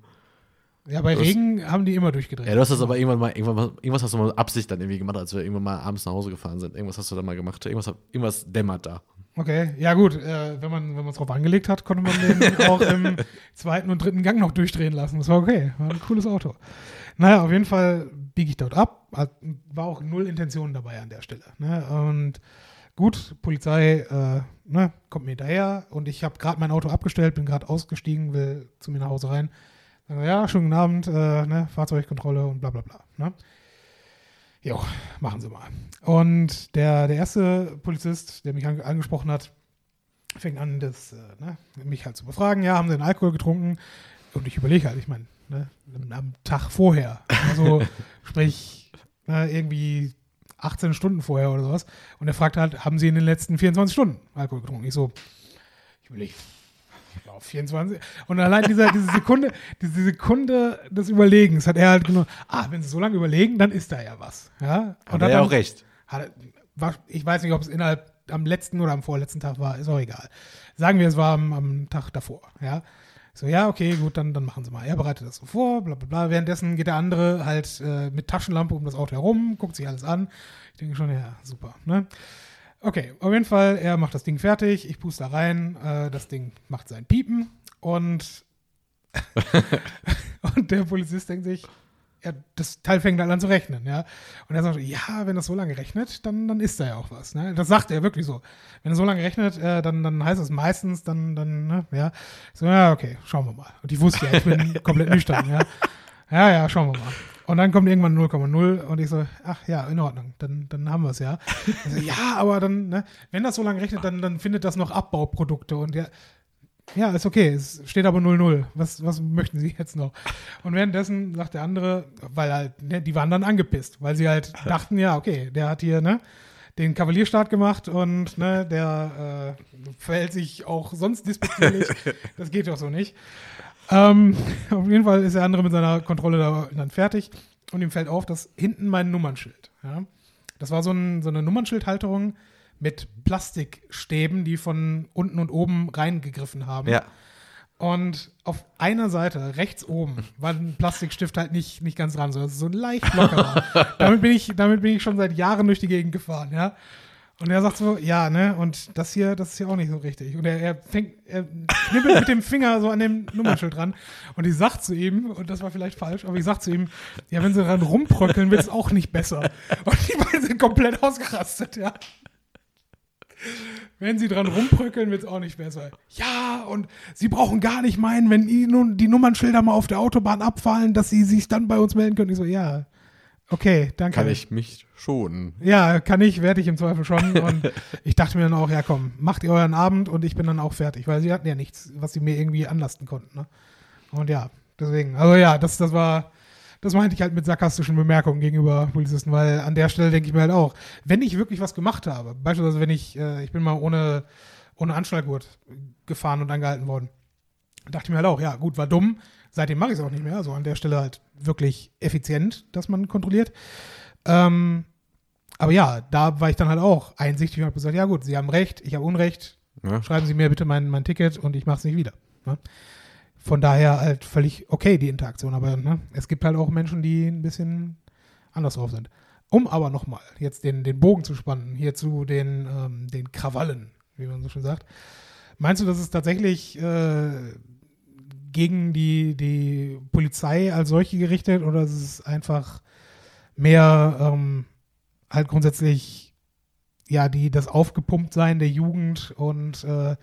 S1: Ja, bei
S2: das-
S1: Regen haben die immer durchgedreht.
S2: Ja, du hast das aber irgendwann mal, irgendwann, mal- irgendwas hast du mal Absicht dann irgendwie gemacht, als wir irgendwann mal abends nach Hause gefahren sind. Irgendwas hast du da mal gemacht. Irgendwas, irgendwas dämmert da.
S1: Okay, ja gut, äh, wenn man wenn man es drauf angelegt hat, konnte man den auch im zweiten und dritten Gang noch durchdrehen lassen. Das war okay, war ein cooles Auto. Naja, auf jeden Fall biege ich dort ab. War auch null Intention dabei an der Stelle. Ne? Und gut, Polizei äh, ne, kommt mir hinterher und ich habe gerade mein Auto abgestellt, bin gerade ausgestiegen, will zu mir nach Hause rein. Ja, schönen guten Abend, äh, ne, Fahrzeugkontrolle und bla bla bla. Ne? Jo, machen Sie mal. Und der, der erste Polizist, der mich an, angesprochen hat, fängt an, das, äh, ne, mich halt zu befragen. Ja, haben Sie den Alkohol getrunken? Und ich überlege halt, ich meine, ne, am Tag vorher. Also, sprich, ne, irgendwie 18 Stunden vorher oder sowas. Und er fragt halt, haben Sie in den letzten 24 Stunden Alkohol getrunken? Ich so, ich überlege, ja, 24. Und allein dieser, diese Sekunde, diese Sekunde des Überlegens hat er halt genommen, ah, wenn Sie so lange überlegen, dann ist da ja was. Ja?
S2: Hat
S1: Und
S2: er
S1: hat
S2: ja
S1: dann-
S2: auch recht.
S1: hat, er- war, ich weiß nicht, ob es innerhalb am letzten oder am vorletzten Tag war, ist auch egal. Sagen wir, es war am, am Tag davor, ja. So, ja, okay, gut, dann, dann machen Sie mal. Er bereitet das so vor, bla bla bla. Währenddessen geht der andere halt äh, mit Taschenlampe um das Auto herum, guckt sich alles an. Ich denke schon, ja, super, ne? Okay, auf jeden Fall, er macht das Ding fertig, ich puste da rein, äh, das Ding macht sein Piepen und, und der Polizist denkt sich, ja, das Teil fängt halt an zu rechnen, ja. Und er sagt, ja, wenn das so lange rechnet, dann, dann ist da ja auch was. Ne? Das sagt er wirklich so. Wenn er so lange rechnet, äh, dann, dann heißt es meistens, dann, dann, ne, ja. So, ja, okay, schauen wir mal. Und ich wusste ja, ich bin komplett nüchtern, ja. Ja, ja, schauen wir mal. Und dann kommt irgendwann 0,0 und ich so, ach ja, in Ordnung, dann, dann haben wir es ja. Also, ja, aber dann, ne, wenn das so lange rechnet, dann, dann findet das noch Abbauprodukte und ja, ja, ist okay, es steht aber 0-0. Was, was möchten Sie jetzt noch? Und währenddessen sagt der andere, weil halt, ne, die waren dann angepisst, weil sie halt dachten, ja, okay, der hat hier, ne, den Kavalierstart gemacht und ne, der äh, verhält sich auch sonst despektierlich. das geht doch so nicht. Ähm, auf jeden Fall ist der andere mit seiner Kontrolle da, dann fertig und ihm fällt auf, dass hinten mein Nummernschild, ja, das war so, ein, so eine Nummernschildhalterung mit Plastikstäben, die von unten und oben reingegriffen haben.
S2: Ja.
S1: Und auf einer Seite, rechts oben, war ein Plastikstift halt nicht, nicht ganz dran, sondern so leicht lockerer. damit, bin ich, damit bin ich schon seit Jahren durch die Gegend gefahren, ja. Und er sagt so, ja, ne, und das hier, das ist hier auch nicht so richtig. Und er, er fängt, er knibbelt mit dem Finger so an dem Nummernschild dran. Und ich sag zu ihm, und das war vielleicht falsch, aber ich sag zu ihm, ja, wenn sie dran rumbröckeln, wird es auch nicht besser. Und die beiden sind komplett ausgerastet, ja. Wenn sie dran rumbröckeln, wird es auch nicht besser. Ja, und sie brauchen gar nicht meinen, wenn ihnen die Nummernschilder mal auf der Autobahn abfallen, dass sie sich dann bei uns melden können. Ich so, ja, Okay, danke.
S2: Kann ich mich schonen.
S1: Ja, kann ich, werde ich im Zweifel schon. Und ich dachte mir dann auch, ja komm, macht ihr euren Abend und ich bin dann auch fertig, weil sie hatten ja nichts, was sie mir irgendwie anlasten konnten. Ne? Und ja, deswegen. Also ja, das, das war, das meinte ich halt mit sarkastischen Bemerkungen gegenüber Polizisten, weil an der Stelle denke ich mir halt auch, wenn ich wirklich was gemacht habe, beispielsweise wenn ich, äh, ich bin mal ohne, ohne Anschnallgurt gefahren und angehalten worden, dachte ich mir halt auch, ja gut, war dumm, seitdem mache ich es auch nicht mehr, also an der Stelle halt wirklich effizient, dass man kontrolliert. Ähm, aber ja, da war ich dann halt auch einsichtig und habe gesagt, ja gut, Sie haben recht, ich habe Unrecht,
S2: Ja.
S1: schreiben Sie mir bitte mein, mein Ticket und ich mache es nicht wieder. Ne? Von daher halt völlig okay, die Interaktion. Aber ne, es gibt halt auch Menschen, die ein bisschen anders drauf sind. Um aber nochmal jetzt den, den Bogen zu spannen, hier zu den, ähm, den Krawallen, wie man so schön sagt. Meinst du, dass es tatsächlich äh, gegen die, die Polizei als solche gerichtet oder ist es einfach mehr ähm, halt grundsätzlich ja die das Aufgepumptsein der Jugend und äh,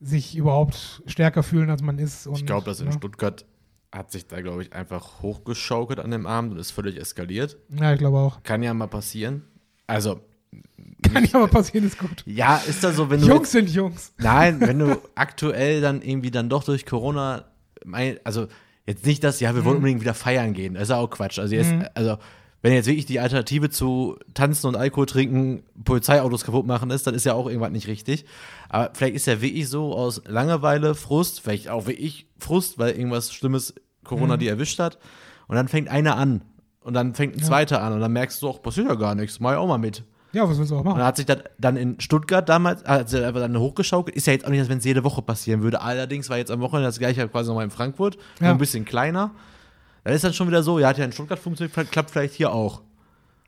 S1: sich überhaupt stärker fühlen, als man ist. Und,
S2: Ich glaube, dass in
S1: ne?
S2: Stuttgart hat sich da, glaube ich, einfach hochgeschaukelt an dem Abend und ist völlig eskaliert.
S1: Ja, ich glaube auch.
S2: Kann ja mal passieren. Also,
S1: Kann ja aber passieren, ist gut.
S2: ja, ist da so, wenn du.
S1: Jungs sind Jungs.
S2: Nein, wenn du aktuell dann irgendwie dann doch durch Corona, mein, also jetzt nicht das, ja, wir wollen unbedingt wieder feiern gehen, das ist ja auch Quatsch. Also, jetzt, also wenn jetzt wirklich die Alternative zu Tanzen und Alkohol trinken, Polizeiautos kaputt machen ist, dann ist ja auch irgendwas nicht richtig. Aber vielleicht ist ja wirklich so aus Langeweile, Frust, vielleicht auch wirklich Frust, weil irgendwas Schlimmes Corona die erwischt hat. Und dann fängt einer an. Und dann fängt ein zweiter an. Und dann merkst du auch, passiert ja gar nichts, mach ich auch mal mit.
S1: Ja, was willst du auch
S2: Und
S1: machen?
S2: dann hat sich das dann in Stuttgart damals, hat sie einfach dann hochgeschaukelt. Ist ja jetzt auch nicht, als wenn es jede Woche passieren würde. Allerdings war jetzt am Wochenende das gleiche quasi nochmal in Frankfurt. Nur
S1: Ja.
S2: ein bisschen kleiner. Dann ist dann schon wieder so, ja, hat ja in Stuttgart funktioniert, klappt vielleicht hier auch.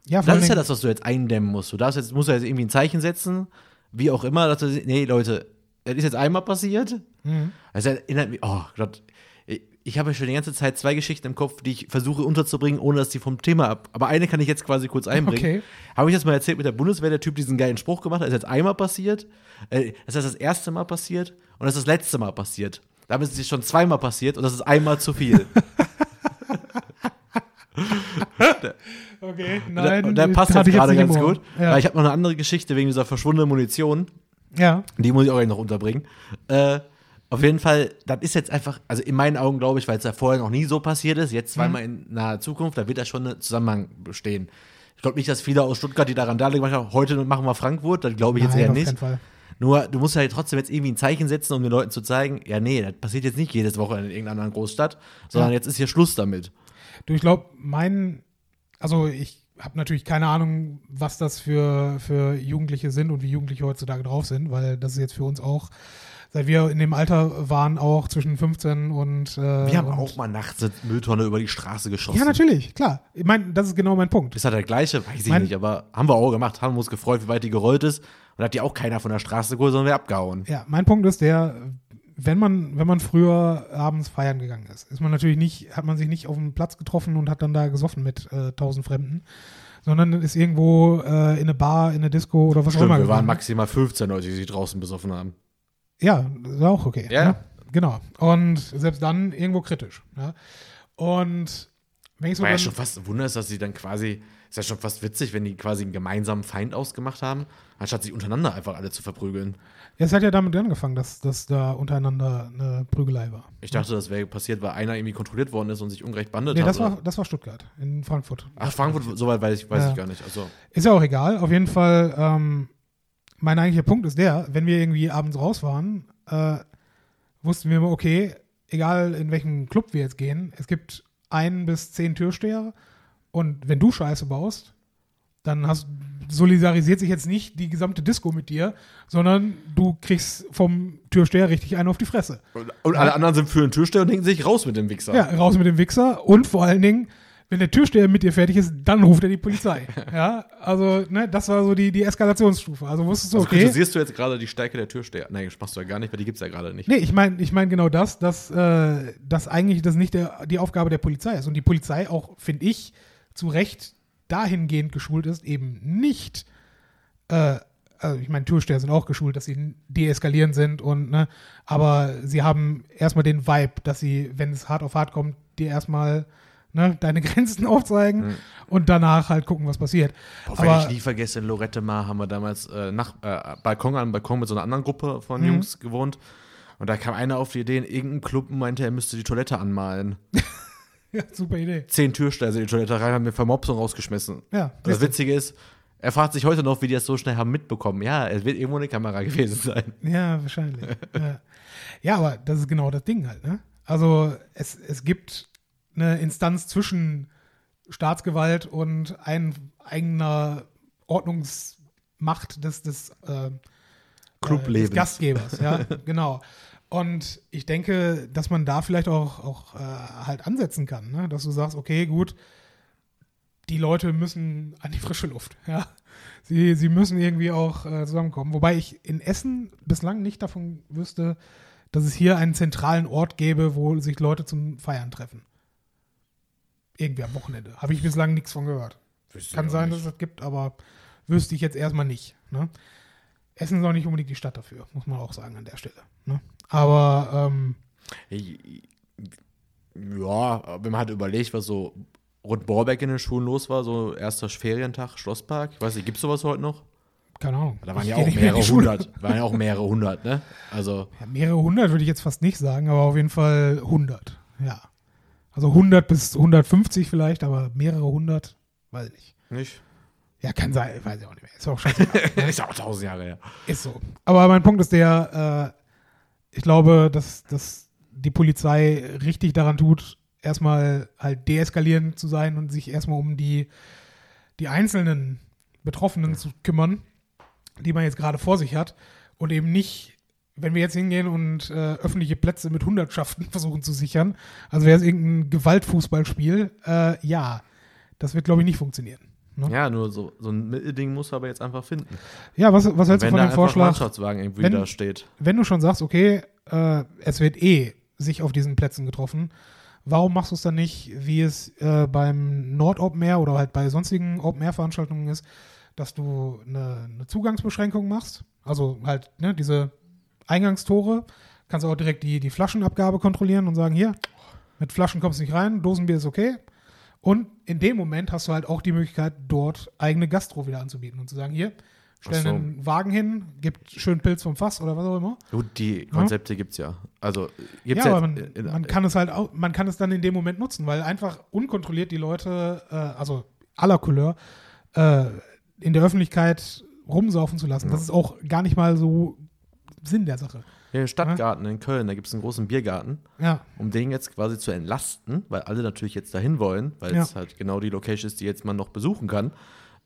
S1: Ja,
S2: Das ist ja das, was du jetzt eindämmen musst. Du darfst jetzt, musst ja jetzt irgendwie ein Zeichen setzen, wie auch immer, dass du, nee, Leute, das ist jetzt einmal passiert.
S1: Mhm.
S2: Das erinnert mich, oh Gott, ich, habe ja schon die ganze Zeit zwei Geschichten im Kopf, die ich versuche unterzubringen, ohne dass die vom Thema ab. Aber eine kann ich jetzt quasi kurz einbringen.
S1: Okay.
S2: Habe ich jetzt mal erzählt mit der Bundeswehr, der Typ diesen geilen Spruch gemacht hat, das ist jetzt einmal passiert, äh, das ist das erste Mal passiert und das ist das letzte Mal passiert. Damit ist es schon zweimal passiert und das ist einmal zu viel.
S1: Okay,
S2: der,
S1: nein.
S2: und der passt jetzt
S1: ich
S2: gerade ganz gut,
S1: Ja.
S2: weil ich habe noch eine andere Geschichte wegen dieser verschwundenen Munition.
S1: ja.
S2: Die muss ich auch gleich noch unterbringen. Äh, auf jeden Fall, das ist jetzt einfach, also in meinen Augen glaube ich, weil es ja vorher noch nie so passiert ist, jetzt zweimal in naher Zukunft, da wird da schon ein Zusammenhang bestehen. Ich glaube nicht, dass viele aus Stuttgart, die da Randale gemacht haben, heute machen wir Frankfurt, das glaube ich jetzt
S1: Nein,
S2: eher
S1: auf
S2: nicht.
S1: keinen Fall.
S2: Nur, du musst ja trotzdem jetzt irgendwie ein Zeichen setzen, um den Leuten zu zeigen, ja, nee, das passiert jetzt nicht jedes Wochenende in irgendeiner anderen Großstadt, sondern
S1: Ja.
S2: jetzt ist hier Schluss damit.
S1: Du, ich glaube, mein, also ich habe natürlich keine Ahnung, was das für, für Jugendliche sind und wie Jugendliche heutzutage drauf sind, weil das ist jetzt für uns auch, seit wir in dem Alter waren, auch zwischen 15 und. Äh,
S2: Wir haben
S1: und,
S2: auch mal nachts eine Mülltonne über die Straße geschossen.
S1: Ja, natürlich, klar. Ich meine, das ist genau mein Punkt.
S2: Ist das der gleiche? Weiß ich
S1: Mein-
S2: nicht, aber haben wir auch gemacht. Haben uns gefreut, wie weit die gerollt ist. Und hat die auch keiner von der Straße geholt, sondern wir abgehauen.
S1: Ja, mein Punkt ist der, wenn man, wenn man früher abends feiern gegangen ist, ist man natürlich nicht, hat man sich nicht auf dem Platz getroffen und hat dann da gesoffen mit äh, tausend Fremden, sondern ist irgendwo äh, in eine Bar, in eine Disco oder was auch
S2: Stimmt,
S1: immer.
S2: wir waren
S1: gegangen.
S2: maximal 15 Leute, die sich draußen besoffen haben.
S1: Ja, ist auch okay.
S2: Ja.
S1: Ne? Genau. Und selbst dann irgendwo kritisch. Ja? Und wenn ich so
S2: War ja schon fast ein Wunder, dass sie dann quasi, ist ja schon fast witzig, wenn die quasi einen gemeinsamen Feind ausgemacht haben, anstatt sich untereinander einfach alle zu verprügeln.
S1: ja, es hat ja damit angefangen, dass, dass da untereinander eine Prügelei war.
S2: Ich dachte, das wäre passiert, weil einer irgendwie kontrolliert worden ist und sich ungerecht bandet
S1: Nee,
S2: hat.
S1: das
S2: oder-
S1: war, das war Stuttgart, in Frankfurt.
S2: Ach, Frankfurt, soweit weiß ich, weiß
S1: Ja.
S2: ich gar nicht. Also,
S1: Ist ja auch egal. Auf jeden Fall, ähm, mein eigentlicher Punkt ist der, wenn wir irgendwie abends raus waren, äh, wussten wir immer, okay, egal in welchem Club wir jetzt gehen, es gibt ein bis zehn Türsteher und wenn du Scheiße baust, dann hast, solidarisiert sich jetzt nicht die gesamte Disco mit dir, sondern du kriegst vom Türsteher richtig einen auf die Fresse.
S2: und, und alle anderen sind für den Türsteher und denken sich raus mit dem Wichser.
S1: Ja, raus mit dem Wichser und vor allen Dingen, wenn der Türsteher mit dir fertig ist, dann ruft er die Polizei. ja, also, ne, das war so die, die Eskalationsstufe. Also wusstest du,
S2: Also
S1: okay.
S2: kritisierst du jetzt gerade die Stärke der Türsteher? Nein, das machst du ja gar nicht, weil die gibt es ja gerade nicht.
S1: Nee, ich meine ich mein genau das, dass, äh, dass eigentlich das nicht der, die Aufgabe der Polizei ist. Und die Polizei auch, finde ich, zu Recht dahingehend geschult ist, eben nicht, äh, also ich meine, Türsteher sind auch geschult, dass sie deeskalierend sind und, ne, aber sie haben erstmal den Vibe, dass sie, wenn es hart auf hart kommt, dir erstmal ne, deine Grenzen aufzeigen
S2: Mhm.
S1: und danach halt gucken, was passiert.
S2: Boah, wenn
S1: Aber-
S2: ich nie vergesse, in Lorette Mar haben wir damals äh, nach, äh, Balkon an Balkon mit so einer anderen Gruppe von
S1: Mhm.
S2: Jungs gewohnt. Und da kam einer auf die Idee, in irgendeinem Club und meinte, er müsste die Toilette anmalen.
S1: Ja, super Idee.
S2: Zehn Türsteine sind in die Toilette rein, haben mir Vermopsung rausgeschmissen.
S1: Ja,
S2: das. Witzige ist, er fragt sich heute noch, wie die das so schnell haben mitbekommen. Ja, es wird irgendwo eine Kamera gewesen sein.
S1: Ja, wahrscheinlich. ja. ja, aber das ist genau das Ding halt. Ne? Also es, es gibt eine Instanz zwischen Staatsgewalt und ein, eigener Ordnungsmacht des, des, äh, äh, des. Gastgebers. Ja, genau. Und ich denke, dass man da vielleicht auch, auch äh, halt ansetzen kann, ne? dass du sagst, okay, gut, die Leute müssen an die frische Luft. Ja? Sie, sie müssen irgendwie auch äh, zusammenkommen. Wobei ich in Essen bislang nicht davon wüsste, dass es hier einen zentralen Ort gäbe, wo sich Leute zum Feiern treffen. Irgendwie am Wochenende. Habe ich bislang nichts von gehört. Kann sein, dass es das gibt, aber wüsste ich jetzt erstmal nicht. Ne? Essen ist auch nicht unbedingt die Stadt dafür, muss man auch sagen an der Stelle. Ne? Aber ähm,
S2: Ja, wenn man halt überlegt, was so rund Borbeck in den Schulen los war, so erster Ferientag, Schlosspark. Ich weiß nicht, gibt es sowas heute noch?
S1: keine Ahnung.
S2: Da waren ja auch mehrere hundert. Waren ja auch mehrere hundert, ne? Also,
S1: Ja, mehrere hundert würde ich jetzt fast nicht sagen, aber auf jeden Fall 100. Ja. Also 100 bis 150 vielleicht, aber mehrere hundert, weiß ich nicht.
S2: nicht?
S1: Ja, kann sein, weiß ich auch nicht mehr. Ist auch scheißegal.
S2: ist auch tausend Jahre her.
S1: Ist so. Aber mein Punkt ist der, äh, ich glaube, dass, dass die Polizei richtig daran tut, erstmal halt deeskalierend zu sein und sich erstmal um die, die einzelnen Betroffenen zu kümmern, die man jetzt gerade vor sich hat und eben nicht, wenn wir jetzt hingehen und äh, öffentliche Plätze mit Hundertschaften versuchen zu sichern, also wäre es irgendein Gewaltfußballspiel, äh, ja, das wird, glaube ich, nicht funktionieren. Ne?
S2: Ja, nur so, so ein Mittelding muss er aber jetzt einfach finden.
S1: Ja, was, was hältst du
S2: Wenn
S1: von dem Vorschlag?
S2: Mannschaftswagen irgendwie
S1: wenn-
S2: da steht.
S1: wenn du schon sagst, okay, äh, es wird eh sich auf diesen Plätzen getroffen, warum machst du es dann nicht, wie es äh, beim Nord Air oder halt bei sonstigen Open Air Veranstaltungen ist, dass du eine, eine Zugangsbeschränkung machst? Also halt ne, diese Eingangstore, kannst du auch direkt die, die Flaschenabgabe kontrollieren und sagen, hier, mit Flaschen kommst du nicht rein, Dosenbier ist okay. Und in dem Moment hast du halt auch die Möglichkeit, dort eigene Gastro wieder anzubieten und zu sagen, hier, stell
S2: Ach so.
S1: einen Wagen hin, gibt schön Pilz vom Fass oder was auch immer.
S2: Gut, die Konzepte gibt's ja. Also, gibt's
S1: ja,
S2: ja,
S1: aber man,
S2: in- in-
S1: man kann es halt auch, man kann es dann in dem Moment nutzen, weil einfach unkontrolliert die Leute, äh, also aller Couleur, äh, in der Öffentlichkeit rumsaufen zu lassen. Das ist auch gar nicht mal so Sinn der Sache.
S2: Im Stadtgarten in Köln, da gibt es einen großen Biergarten,
S1: Ja,
S2: um den jetzt quasi zu entlasten, weil alle natürlich jetzt dahin wollen, weil
S1: Ja.
S2: es halt genau die Location ist, die jetzt man noch besuchen kann.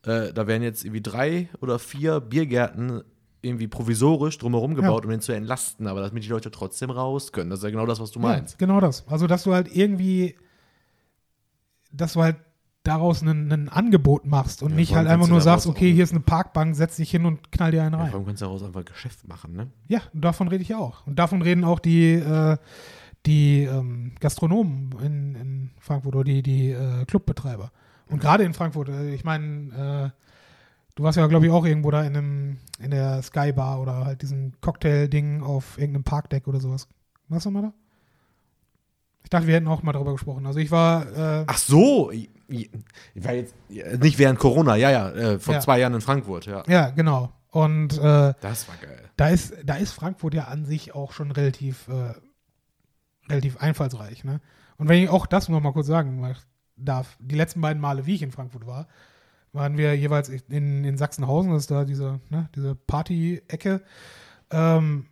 S2: Äh, da werden jetzt irgendwie drei oder vier Biergärten irgendwie provisorisch drumherum gebaut, um den zu entlasten, aber damit die Leute trotzdem raus können. Das ist ja genau das, was du meinst.
S1: Ja, genau das. Also, dass du halt irgendwie, dass du halt daraus ein, Angebot machst und
S2: Ja,
S1: nicht
S2: vor
S1: halt einfach nur sagst, okay, hier ist eine Parkbank, setz dich hin und knall dir einen
S2: Ja,
S1: rein.
S2: warum kannst du daraus einfach Geschäft machen, ne?
S1: Ja, davon rede ich ja auch. Und davon reden auch die, äh, die ähm, Gastronomen in, in Frankfurt oder die, die äh, Clubbetreiber. Und gerade in Frankfurt, äh, ich meine, äh, du warst ja, glaube ich, auch irgendwo da in, einem, in der Sky Bar oder halt diesen Cocktail-Ding auf irgendeinem Parkdeck oder sowas. Warst du mal da? Ich dachte, wir hätten auch mal darüber gesprochen. Also ich war, äh,
S2: Ach so, ich war jetzt nicht während Corona, ja, ja, äh, vor
S1: Ja.
S2: zwei Jahren in Frankfurt, ja.
S1: ja, genau. Und äh,
S2: Das war geil.
S1: da ist, da ist Frankfurt ja an sich auch schon relativ, äh, relativ einfallsreich. Ne? Und wenn ich auch das noch mal kurz sagen darf, die letzten beiden Male, wie ich in Frankfurt war, waren wir jeweils in, in Sachsenhausen, das ist da diese, ne, diese Party-Ecke. Ähm,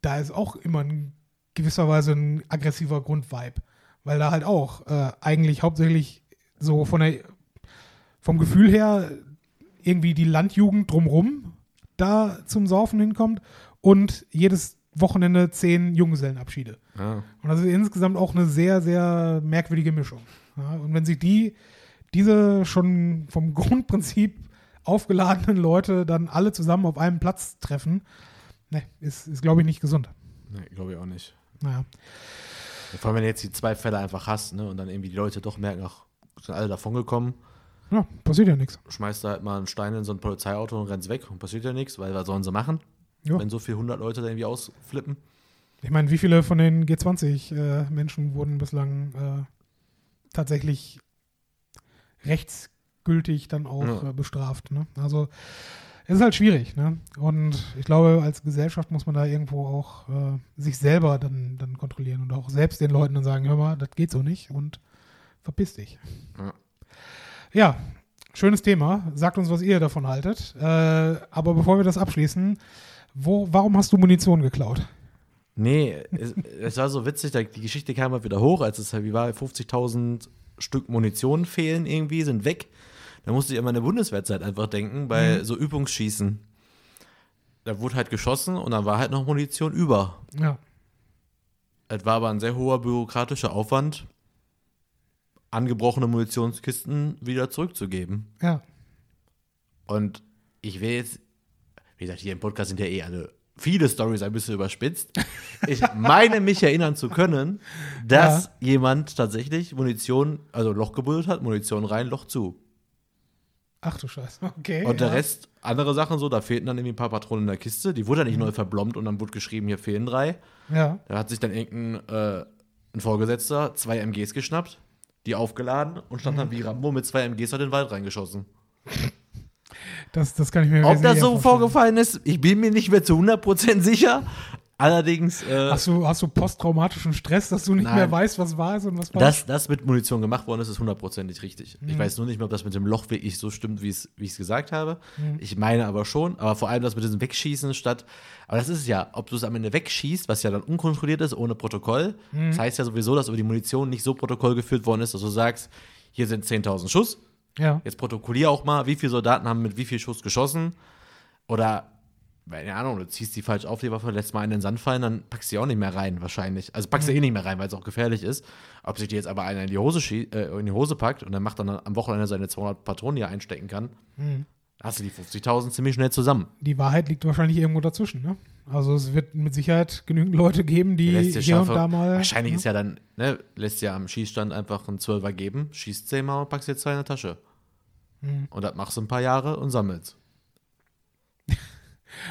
S1: da ist auch immer in gewisser Weise ein aggressiver Grundvibe, weil da halt auch äh, eigentlich hauptsächlich so von der, vom Gefühl her irgendwie die Landjugend drumrum da zum Saufen hinkommt und jedes Wochenende zehn Junggesellenabschiede.
S2: Ja.
S1: Und das ist insgesamt auch eine sehr, sehr merkwürdige Mischung. Ja, und wenn sich die, diese schon vom Grundprinzip aufgeladenen Leute dann alle zusammen auf einem Platz treffen, ne, ist, ist glaube ich, nicht gesund.
S2: Nee, glaube ich auch nicht.
S1: Naja.
S2: Vor allem, wenn du jetzt die zwei Fälle einfach hast, ne, und dann irgendwie die Leute doch merken, ach, sind alle davongekommen,
S1: Ja, passiert ja nichts.
S2: schmeißt da halt mal einen Stein in so ein Polizeiauto und rennst weg und passiert ja nichts, weil was sollen sie machen,
S1: Ja.
S2: wenn so viele hundert Leute da irgendwie ausflippen?
S1: Ich meine, wie viele von den G20-Menschen wurden bislang äh, tatsächlich rechtsgültig dann auch
S2: Ja.
S1: äh, bestraft. Ne? Also es ist halt schwierig. Ne? Und ich glaube, als Gesellschaft muss man da irgendwo auch äh, sich selber dann, dann kontrollieren und auch selbst den Leuten dann sagen, hör mal, das geht so nicht und verpiss dich.
S2: Ja.
S1: Ja, schönes Thema. Sagt uns, was ihr davon haltet. Äh, aber bevor wir das abschließen, wo, warum hast du Munition geklaut?
S2: Nee, es, es war so witzig, die Geschichte kam mal wieder hoch, als es halt, wie war, 50.000 Stück Munition fehlen irgendwie, sind weg. Da musste ich an meine Bundeswehrzeit einfach denken, bei
S1: Mhm.
S2: so Übungsschießen. Da wurde halt geschossen und dann war halt noch Munition über.
S1: Ja,
S2: Es war aber ein sehr hoher bürokratischer Aufwand, angebrochene Munitionskisten wieder zurückzugeben.
S1: ja,
S2: Und ich will jetzt, wie gesagt, hier im Podcast sind ja eh alle viele Stories ein bisschen überspitzt. Ich meine mich erinnern zu können, dass jemand tatsächlich Munition, also Loch gebuddelt hat, Munition rein, Loch zu.
S1: Ach du Scheiße. Okay.
S2: Und der
S1: ja.
S2: Rest, andere Sachen so, da fehlten dann irgendwie ein paar Patronen in der Kiste. Die wurde dann nicht neu verblombt und dann wurde geschrieben, hier fehlen drei.
S1: Ja,
S2: Da hat sich dann irgendein äh, ein Vorgesetzter zwei MGs geschnappt, die aufgeladen und stand dann wie Rambo mit zwei MGs in den Wald reingeschossen.
S1: das, das kann ich mir
S2: Ob das so
S1: vorstellen.
S2: vorgefallen ist, ich bin mir nicht mehr zu 100% sicher. Allerdings, äh,
S1: Hast du, hast du posttraumatischen Stress, dass du nicht
S2: Nein.
S1: mehr weißt, was war es und was war
S2: dass das mit Munition gemacht worden ist, ist hundertprozentig richtig.
S1: Mhm.
S2: Ich weiß nur nicht mehr, ob das mit dem Loch wirklich so stimmt, wie ich es gesagt habe.
S1: Mhm.
S2: Ich meine aber schon, aber vor allem das mit diesem Wegschießen statt. Aber das ist es ja, ob du es am Ende wegschießt, was ja dann unkontrolliert ist, ohne Protokoll.
S1: Mhm.
S2: Das heißt ja sowieso, dass über die Munition nicht so Protokoll geführt worden ist, dass du sagst, hier sind 10.000 Schuss.
S1: Ja,
S2: Jetzt protokollier auch mal, wie viele Soldaten haben mit wie viel Schuss geschossen. Oder, keine Ahnung, du ziehst die falsch auf, die Waffe, lässt mal in den Sand fallen, dann packst du die auch nicht mehr rein, wahrscheinlich. Also packst du eh nicht mehr rein, weil es auch gefährlich ist. Ob sich die jetzt aber einer in die Hose, schie- äh, in die Hose packt und dann macht dann am Wochenende seine 200 Patronen hier einstecken kann,
S1: Mhm.
S2: hast du die 50.000 ziemlich schnell zusammen.
S1: die Wahrheit liegt wahrscheinlich irgendwo dazwischen. Ne? Also es wird mit Sicherheit genügend Leute geben, die
S2: dir
S1: hier und
S2: schaffe-
S1: da mal.
S2: Wahrscheinlich
S1: ne?
S2: ist ja dann, ne, lässt ja am Schießstand einfach einen Zwölfer geben, schießt zehnmal und packst jetzt zwei in der Tasche.
S1: Mhm.
S2: Und das machst du ein paar Jahre und sammelst.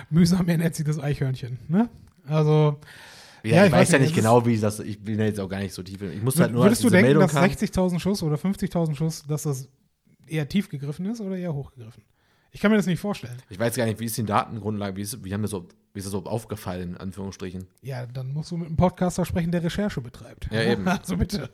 S1: Mühsam ernährt sich das Eichhörnchen. Ne? Also
S2: Ja,
S1: Ja,
S2: ich, weiß ja
S1: nicht,
S2: genau, wie ich das. Ich bin ja jetzt auch gar nicht so tief. Ich muss halt nur,
S1: würdest du denken,
S2: Meldung
S1: dass
S2: kam.
S1: 60.000 Schuss oder 50.000 Schuss, dass das eher tief gegriffen ist oder eher hoch gegriffen? Ich kann mir das nicht vorstellen.
S2: Ich weiß gar nicht, wie ist die Datengrundlage, wie ist, wie haben wir so, wie ist das so aufgefallen, in Anführungsstrichen.
S1: Ja, dann musst du mit einem Podcaster sprechen, der Recherche betreibt.
S2: Ja, eben.
S1: Also bitte.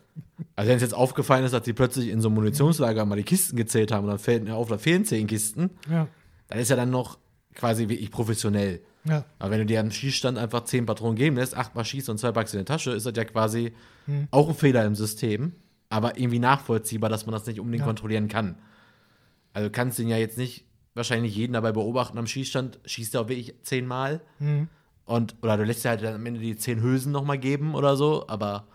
S2: Also wenn es jetzt aufgefallen ist, dass die plötzlich in so einem Munitionslager mal die Kisten gezählt haben und dann fällt mir auf, da fehlen zehn Kisten,
S1: Ja,
S2: dann ist ja dann noch quasi wirklich professionell.
S1: ja.
S2: Aber wenn du dir am Schießstand einfach zehn Patronen geben lässt, achtmal schießt und zwei packst in die Tasche, ist das ja quasi
S1: Hm.
S2: auch ein Fehler im System, aber irgendwie nachvollziehbar, dass man das nicht unbedingt
S1: Ja.
S2: kontrollieren kann. Also du kannst den ja jetzt nicht wahrscheinlich jeden dabei beobachten am Schießstand, schießt er auch wirklich zehnmal
S1: Mhm.
S2: und oder du lässt dir halt dann am Ende die zehn Hülsen nochmal geben oder so, aber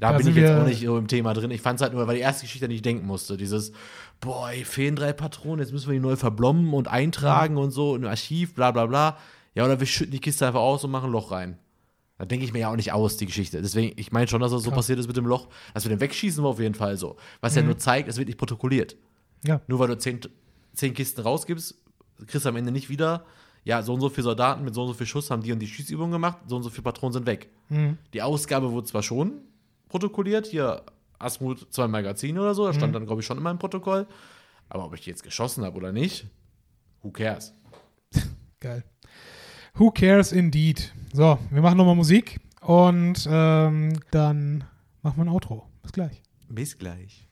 S2: da,
S1: Da
S2: bin ich jetzt
S1: wir-
S2: auch nicht so im Thema drin. Ich fand es halt nur, weil die erste Geschichte, ich denken musste, dieses, boah, ey, fehlen drei Patronen, jetzt müssen wir die neu verblommen und eintragen und so im Archiv, bla bla bla. Ja, oder wir schütten die Kiste einfach aus und machen ein Loch rein. Da denke ich mir ja auch nicht aus, die Geschichte. Deswegen, ich meine schon, dass das so
S1: Krass.
S2: passiert ist mit dem Loch. Das mit dem Wegschießen war auf jeden Fall so. Was ja
S1: Mhm.
S2: nur zeigt, es wird nicht protokolliert.
S1: Ja,
S2: Nur weil du zehn, zehn Kisten rausgibst, kriegst du am Ende nicht wieder, ja, so und so viele Soldaten mit so und so viel Schuss haben die und die Schießübungen gemacht, so und so viele Patronen sind weg.
S1: Mhm.
S2: Die Ausgabe wurde zwar schon protokolliert, hier Asmut zwei Magazine oder so, da stand
S1: Mhm.
S2: dann, glaube ich, schon immer im Protokoll. Aber ob ich die jetzt geschossen habe oder nicht, who cares?
S1: geil. Who cares indeed? So, wir machen nochmal Musik und ähm, dann machen wir ein Outro. Bis gleich.
S2: Bis gleich.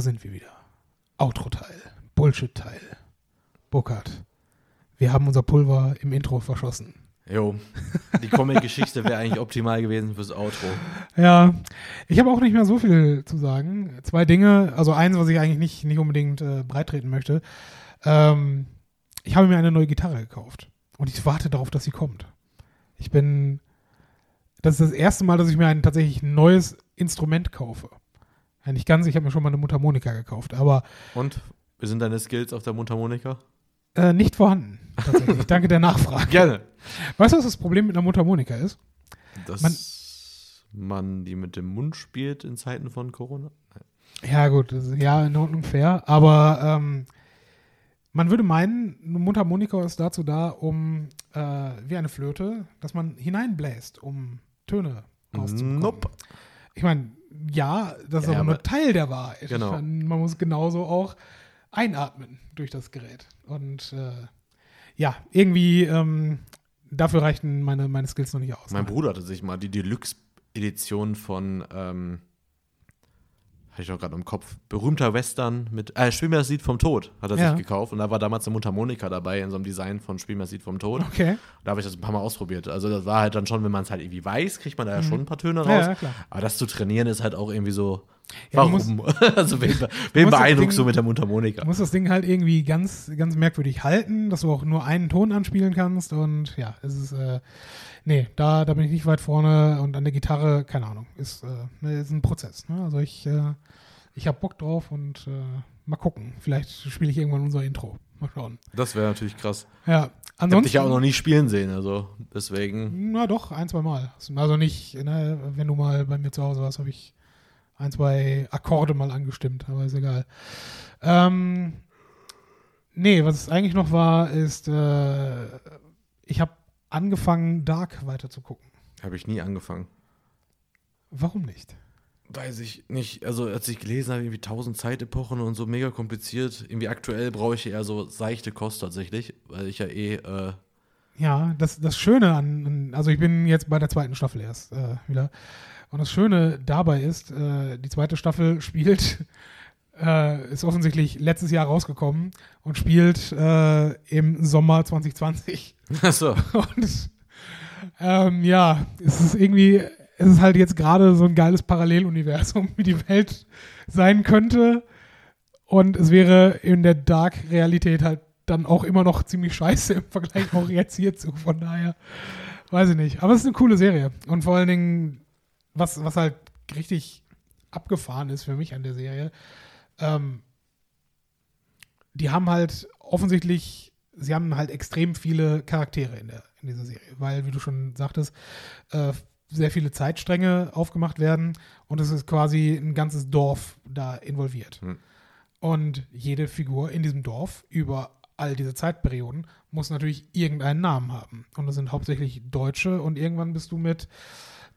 S1: Da sind wir wieder. Outro-Teil. Bullshit-Teil. Burkhard. Wir haben unser Pulver im Intro verschossen.
S2: Jo, die Comic-Geschichte wäre eigentlich optimal gewesen fürs Outro.
S1: Ja, ich habe auch nicht mehr so viel zu sagen. Zwei Dinge, also eins, was ich eigentlich nicht, nicht unbedingt äh, breitreten möchte. Ähm, ich habe mir eine neue Gitarre gekauft und ich warte darauf, dass sie kommt. Ich bin, das ist das erste Mal, dass ich mir ein tatsächlich neues Instrument kaufe. Eigentlich ganz, ich habe mir schon mal eine Mundharmonika gekauft, aber
S2: Und, sind deine Skills auf der Mundharmonika?
S1: Äh, nicht vorhanden, tatsächlich. Danke der Nachfrage.
S2: Gerne.
S1: Weißt du, was das Problem mit einer Mundharmonika ist?
S2: Dass
S1: Man-
S2: man, die mit dem Mund spielt in Zeiten von Corona.
S1: Ja, gut, ja, in Ordnung, fair. Aber ähm, man würde meinen, eine Mundharmonika ist dazu da, um äh, wie eine Flöte, dass man hineinbläst, um Töne rauszubekommen.
S2: Nope.
S1: Ich meine, ja, das ist
S2: Ja,
S1: aber nur Teil der Wahrheit.
S2: Genau.
S1: Man, man muss genauso auch einatmen durch das Gerät. Und äh, ja, irgendwie ähm, dafür reichten meine, meine Skills noch nicht aus.
S2: Mein Bruder hatte sich mal die Deluxe-Edition von, ähm, hatte ich auch gerade im Kopf, berühmter Western mit, äh, Spiel mir das Lied vom Tod hat er
S1: Ja.
S2: sich gekauft und da war damals eine Mundharmonika dabei in so einem Design von Spiel mir das Lied vom Tod.
S1: Okay.
S2: Da habe ich das ein paar Mal ausprobiert. Also das war halt dann schon, wenn man es halt irgendwie weiß, kriegt man da ja
S1: Mhm.
S2: schon ein paar Töne raus.
S1: Ja, ja, klar.
S2: Aber das zu trainieren ist halt auch irgendwie so,
S1: Ja,
S2: warum? also wen, wen
S1: musst
S2: beeindruckst du mit der Mundharmonika?
S1: Du musst das Ding halt irgendwie ganz, ganz merkwürdig halten, dass du auch nur einen Ton anspielen kannst und ja, es ist, äh, nee, da, da bin ich nicht weit vorne und an der Gitarre, keine Ahnung, ist, äh, ne, ist ein Prozess. Ne? Also ich, äh, ich habe Bock drauf und äh, mal gucken. Vielleicht spiele ich irgendwann unser Intro. Mal schauen.
S2: Das wäre natürlich krass.
S1: Ja, ansonsten.
S2: dich ja auch noch nie spielen sehen, also deswegen.
S1: Na doch, ein, zwei Mal. Also nicht, ne, wenn du mal bei mir zu Hause warst, habe ich ein, zwei Akkorde mal angestimmt, aber ist egal. Ähm, nee, was eigentlich noch war, ist, äh, ich habe angefangen, Dark weiter zu gucken.
S2: Habe ich nie angefangen.
S1: Warum nicht?
S2: Weiß ich nicht. Also, als ich gelesen habe, irgendwie 1000 Zeitepochen und so mega kompliziert. Irgendwie aktuell brauche ich eher so seichte Kost tatsächlich, weil ich ja eh. Äh,
S1: Ja, das, das Schöne an, an, also ich bin jetzt bei der zweiten Staffel erst äh, wieder. Und das Schöne dabei ist, äh, die zweite Staffel spielt, äh, ist offensichtlich letztes Jahr rausgekommen und spielt äh, im Sommer 2020.
S2: achso.
S1: Und ähm, ja, es ist irgendwie, es ist halt jetzt gerade so ein geiles Paralleluniversum, wie die Welt sein könnte. Und es wäre in der Dark-Realität halt dann auch immer noch ziemlich scheiße im Vergleich auch jetzt hierzu. Von daher, weiß ich nicht. Aber es ist eine coole Serie. Und vor allen Dingen, was, was halt richtig abgefahren ist für mich an der Serie, ähm, die haben halt offensichtlich, sie haben halt extrem viele Charaktere in, der, in dieser Serie, weil, wie du schon sagtest, äh, sehr viele Zeitstränge aufgemacht werden und es ist quasi ein ganzes Dorf da involviert.
S2: Hm.
S1: Und jede Figur in diesem Dorf über all diese Zeitperioden muss natürlich irgendeinen Namen haben. Und das sind hauptsächlich Deutsche und irgendwann bist du mit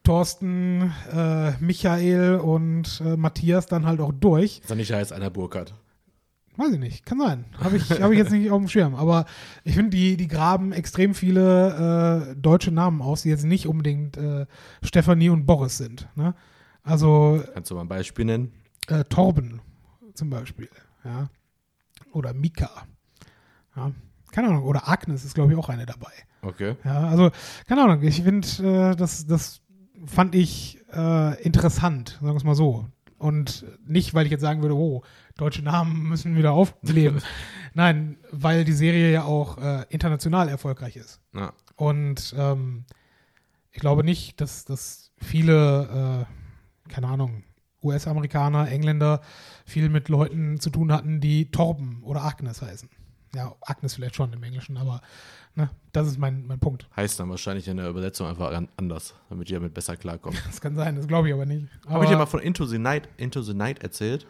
S1: Thorsten, äh, Michael und äh, Matthias dann halt auch durch.
S2: Ist ja nicht heißt einer Burkhardt.
S1: Weiß ich nicht, kann sein. Habe ich, hab ich jetzt nicht auf dem Schirm. Aber ich finde, die, die graben extrem viele äh, deutsche Namen aus, die jetzt nicht unbedingt äh, Stefanie und Boris sind. Ne? Also
S2: Kannst du mal ein Beispiel nennen?
S1: äh, Torben zum Beispiel. Ja? Oder Mika. Ja? Keine Ahnung. Oder Agnes ist, glaube ich, auch eine dabei.
S2: Okay.
S1: Ja, also, keine Ahnung, ich finde, äh, das, das fand ich äh, interessant, sagen wir es mal so. Und nicht, weil ich jetzt sagen würde, oh, deutsche Namen müssen wieder aufleben. Nein, weil die Serie ja auch äh, international erfolgreich ist.
S2: Na,
S1: Und ähm, ich glaube nicht, dass, dass viele, äh, keine Ahnung, US-Amerikaner, Engländer viel mit Leuten zu tun hatten, die Torben oder Agnes heißen. Ja, Agnes vielleicht schon im Englischen, aber ne, das ist mein, mein Punkt.
S2: heißt dann wahrscheinlich in der Übersetzung einfach an- anders, damit die damit besser klarkommen.
S1: Das kann sein, das glaube ich aber nicht.
S2: Habe ich dir mal von Into the Night, Into the Night erzählt?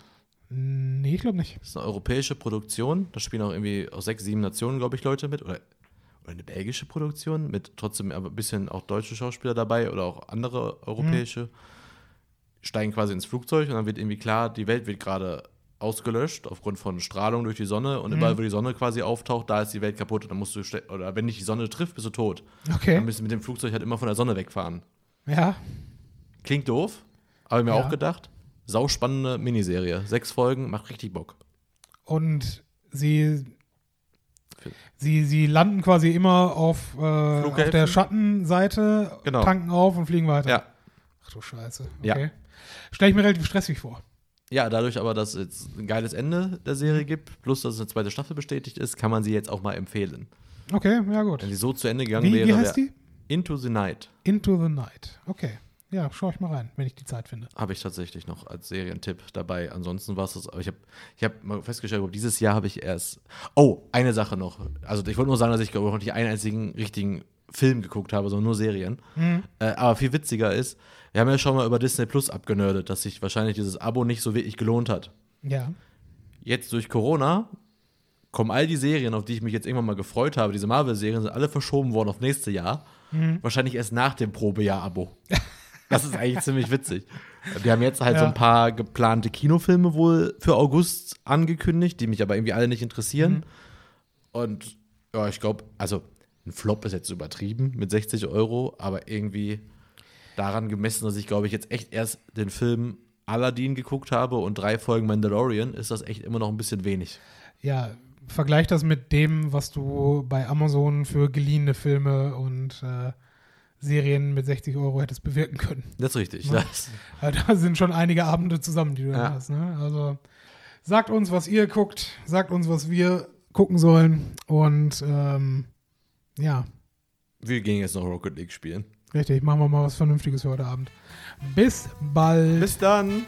S1: Nee, ich glaube nicht.
S2: Das ist eine europäische Produktion. Da spielen auch irgendwie aus sechs, sieben Nationen, glaube ich, Leute mit. Oder, oder eine belgische Produktion mit trotzdem aber ein bisschen auch deutsche Schauspieler dabei oder auch andere europäische. Steigen quasi ins Flugzeug und dann wird irgendwie klar, die Welt wird gerade ausgelöscht aufgrund von Strahlung durch die Sonne und
S1: Mhm.
S2: überall, wo die Sonne quasi auftaucht, da ist die Welt kaputt und dann musst du, oder wenn dich die Sonne trifft, bist du tot. Dann
S1: Okay.
S2: bist du mit dem Flugzeug halt immer von der Sonne wegfahren.
S1: Ja,
S2: Klingt doof, habe ich mir
S1: Ja.
S2: auch gedacht. Sauspannende Miniserie. Sechs Folgen, macht richtig Bock.
S1: und sie, sie, sie landen quasi immer auf, äh, auf der Schattenseite,
S2: Genau.
S1: tanken auf und fliegen weiter.
S2: Ja.
S1: Ach du Scheiße.
S2: Ja.
S1: Okay. Stelle ich mir relativ stressig vor.
S2: Ja, dadurch aber, dass es ein geiles Ende der
S1: Mhm.
S2: Serie gibt, plus dass es eine zweite Staffel bestätigt ist, kann man sie jetzt auch mal empfehlen.
S1: Okay, ja gut.
S2: Wenn sie so zu Ende gegangen
S1: Wie,
S2: wäre,
S1: wie heißt die?
S2: Into the Night.
S1: Into the Night. Okay. ja, schaue ich mal rein, wenn ich die Zeit finde.
S2: Habe ich tatsächlich noch als Serientipp dabei. Ansonsten war es das. Aber ich habe ich hab mal festgestellt, dieses Jahr habe ich erst. Oh, eine Sache noch. Also ich wollte nur sagen, dass ich glaube ich noch nicht einen einzigen richtigen Film geguckt habe, sondern nur Serien.
S1: Mhm.
S2: Äh, aber viel witziger ist, wir haben ja schon mal über Disney Plus abgenördet, dass sich wahrscheinlich dieses Abo nicht so wirklich gelohnt hat.
S1: Ja.
S2: Jetzt durch Corona kommen all die Serien, auf die ich mich jetzt irgendwann mal gefreut habe, diese Marvel-Serien, sind alle verschoben worden auf nächste Jahr.
S1: Mhm.
S2: Wahrscheinlich erst nach dem Probejahr-Abo. Das ist eigentlich ziemlich witzig. Die haben jetzt halt so
S1: Ja.
S2: ein paar geplante Kinofilme wohl für August angekündigt, die mich aber irgendwie alle nicht interessieren.
S1: Mhm.
S2: Und ja, ich glaube, also ein Flop ist jetzt übertrieben mit 60 Euro, aber irgendwie daran gemessen, dass ich glaube ich jetzt echt erst den Film Aladdin geguckt habe und drei Folgen Mandalorian, ist das echt immer noch ein bisschen wenig.
S1: Ja, vergleich das mit dem, was du bei Amazon für geliehene Filme und äh, Serien mit 60 Euro hättest bewirken können.
S2: Das ist richtig.
S1: Ja.
S2: Das,
S1: da sind schon einige Abende zusammen, die du
S2: Ja.
S1: da hast. Ne? Also sagt uns, was ihr guckt, sagt uns, was wir gucken sollen. Und ähm, ja,
S2: wir gehen jetzt noch Rocket League spielen.
S1: Richtig, machen wir mal was Vernünftiges für heute Abend. Bis bald.
S2: Bis dann.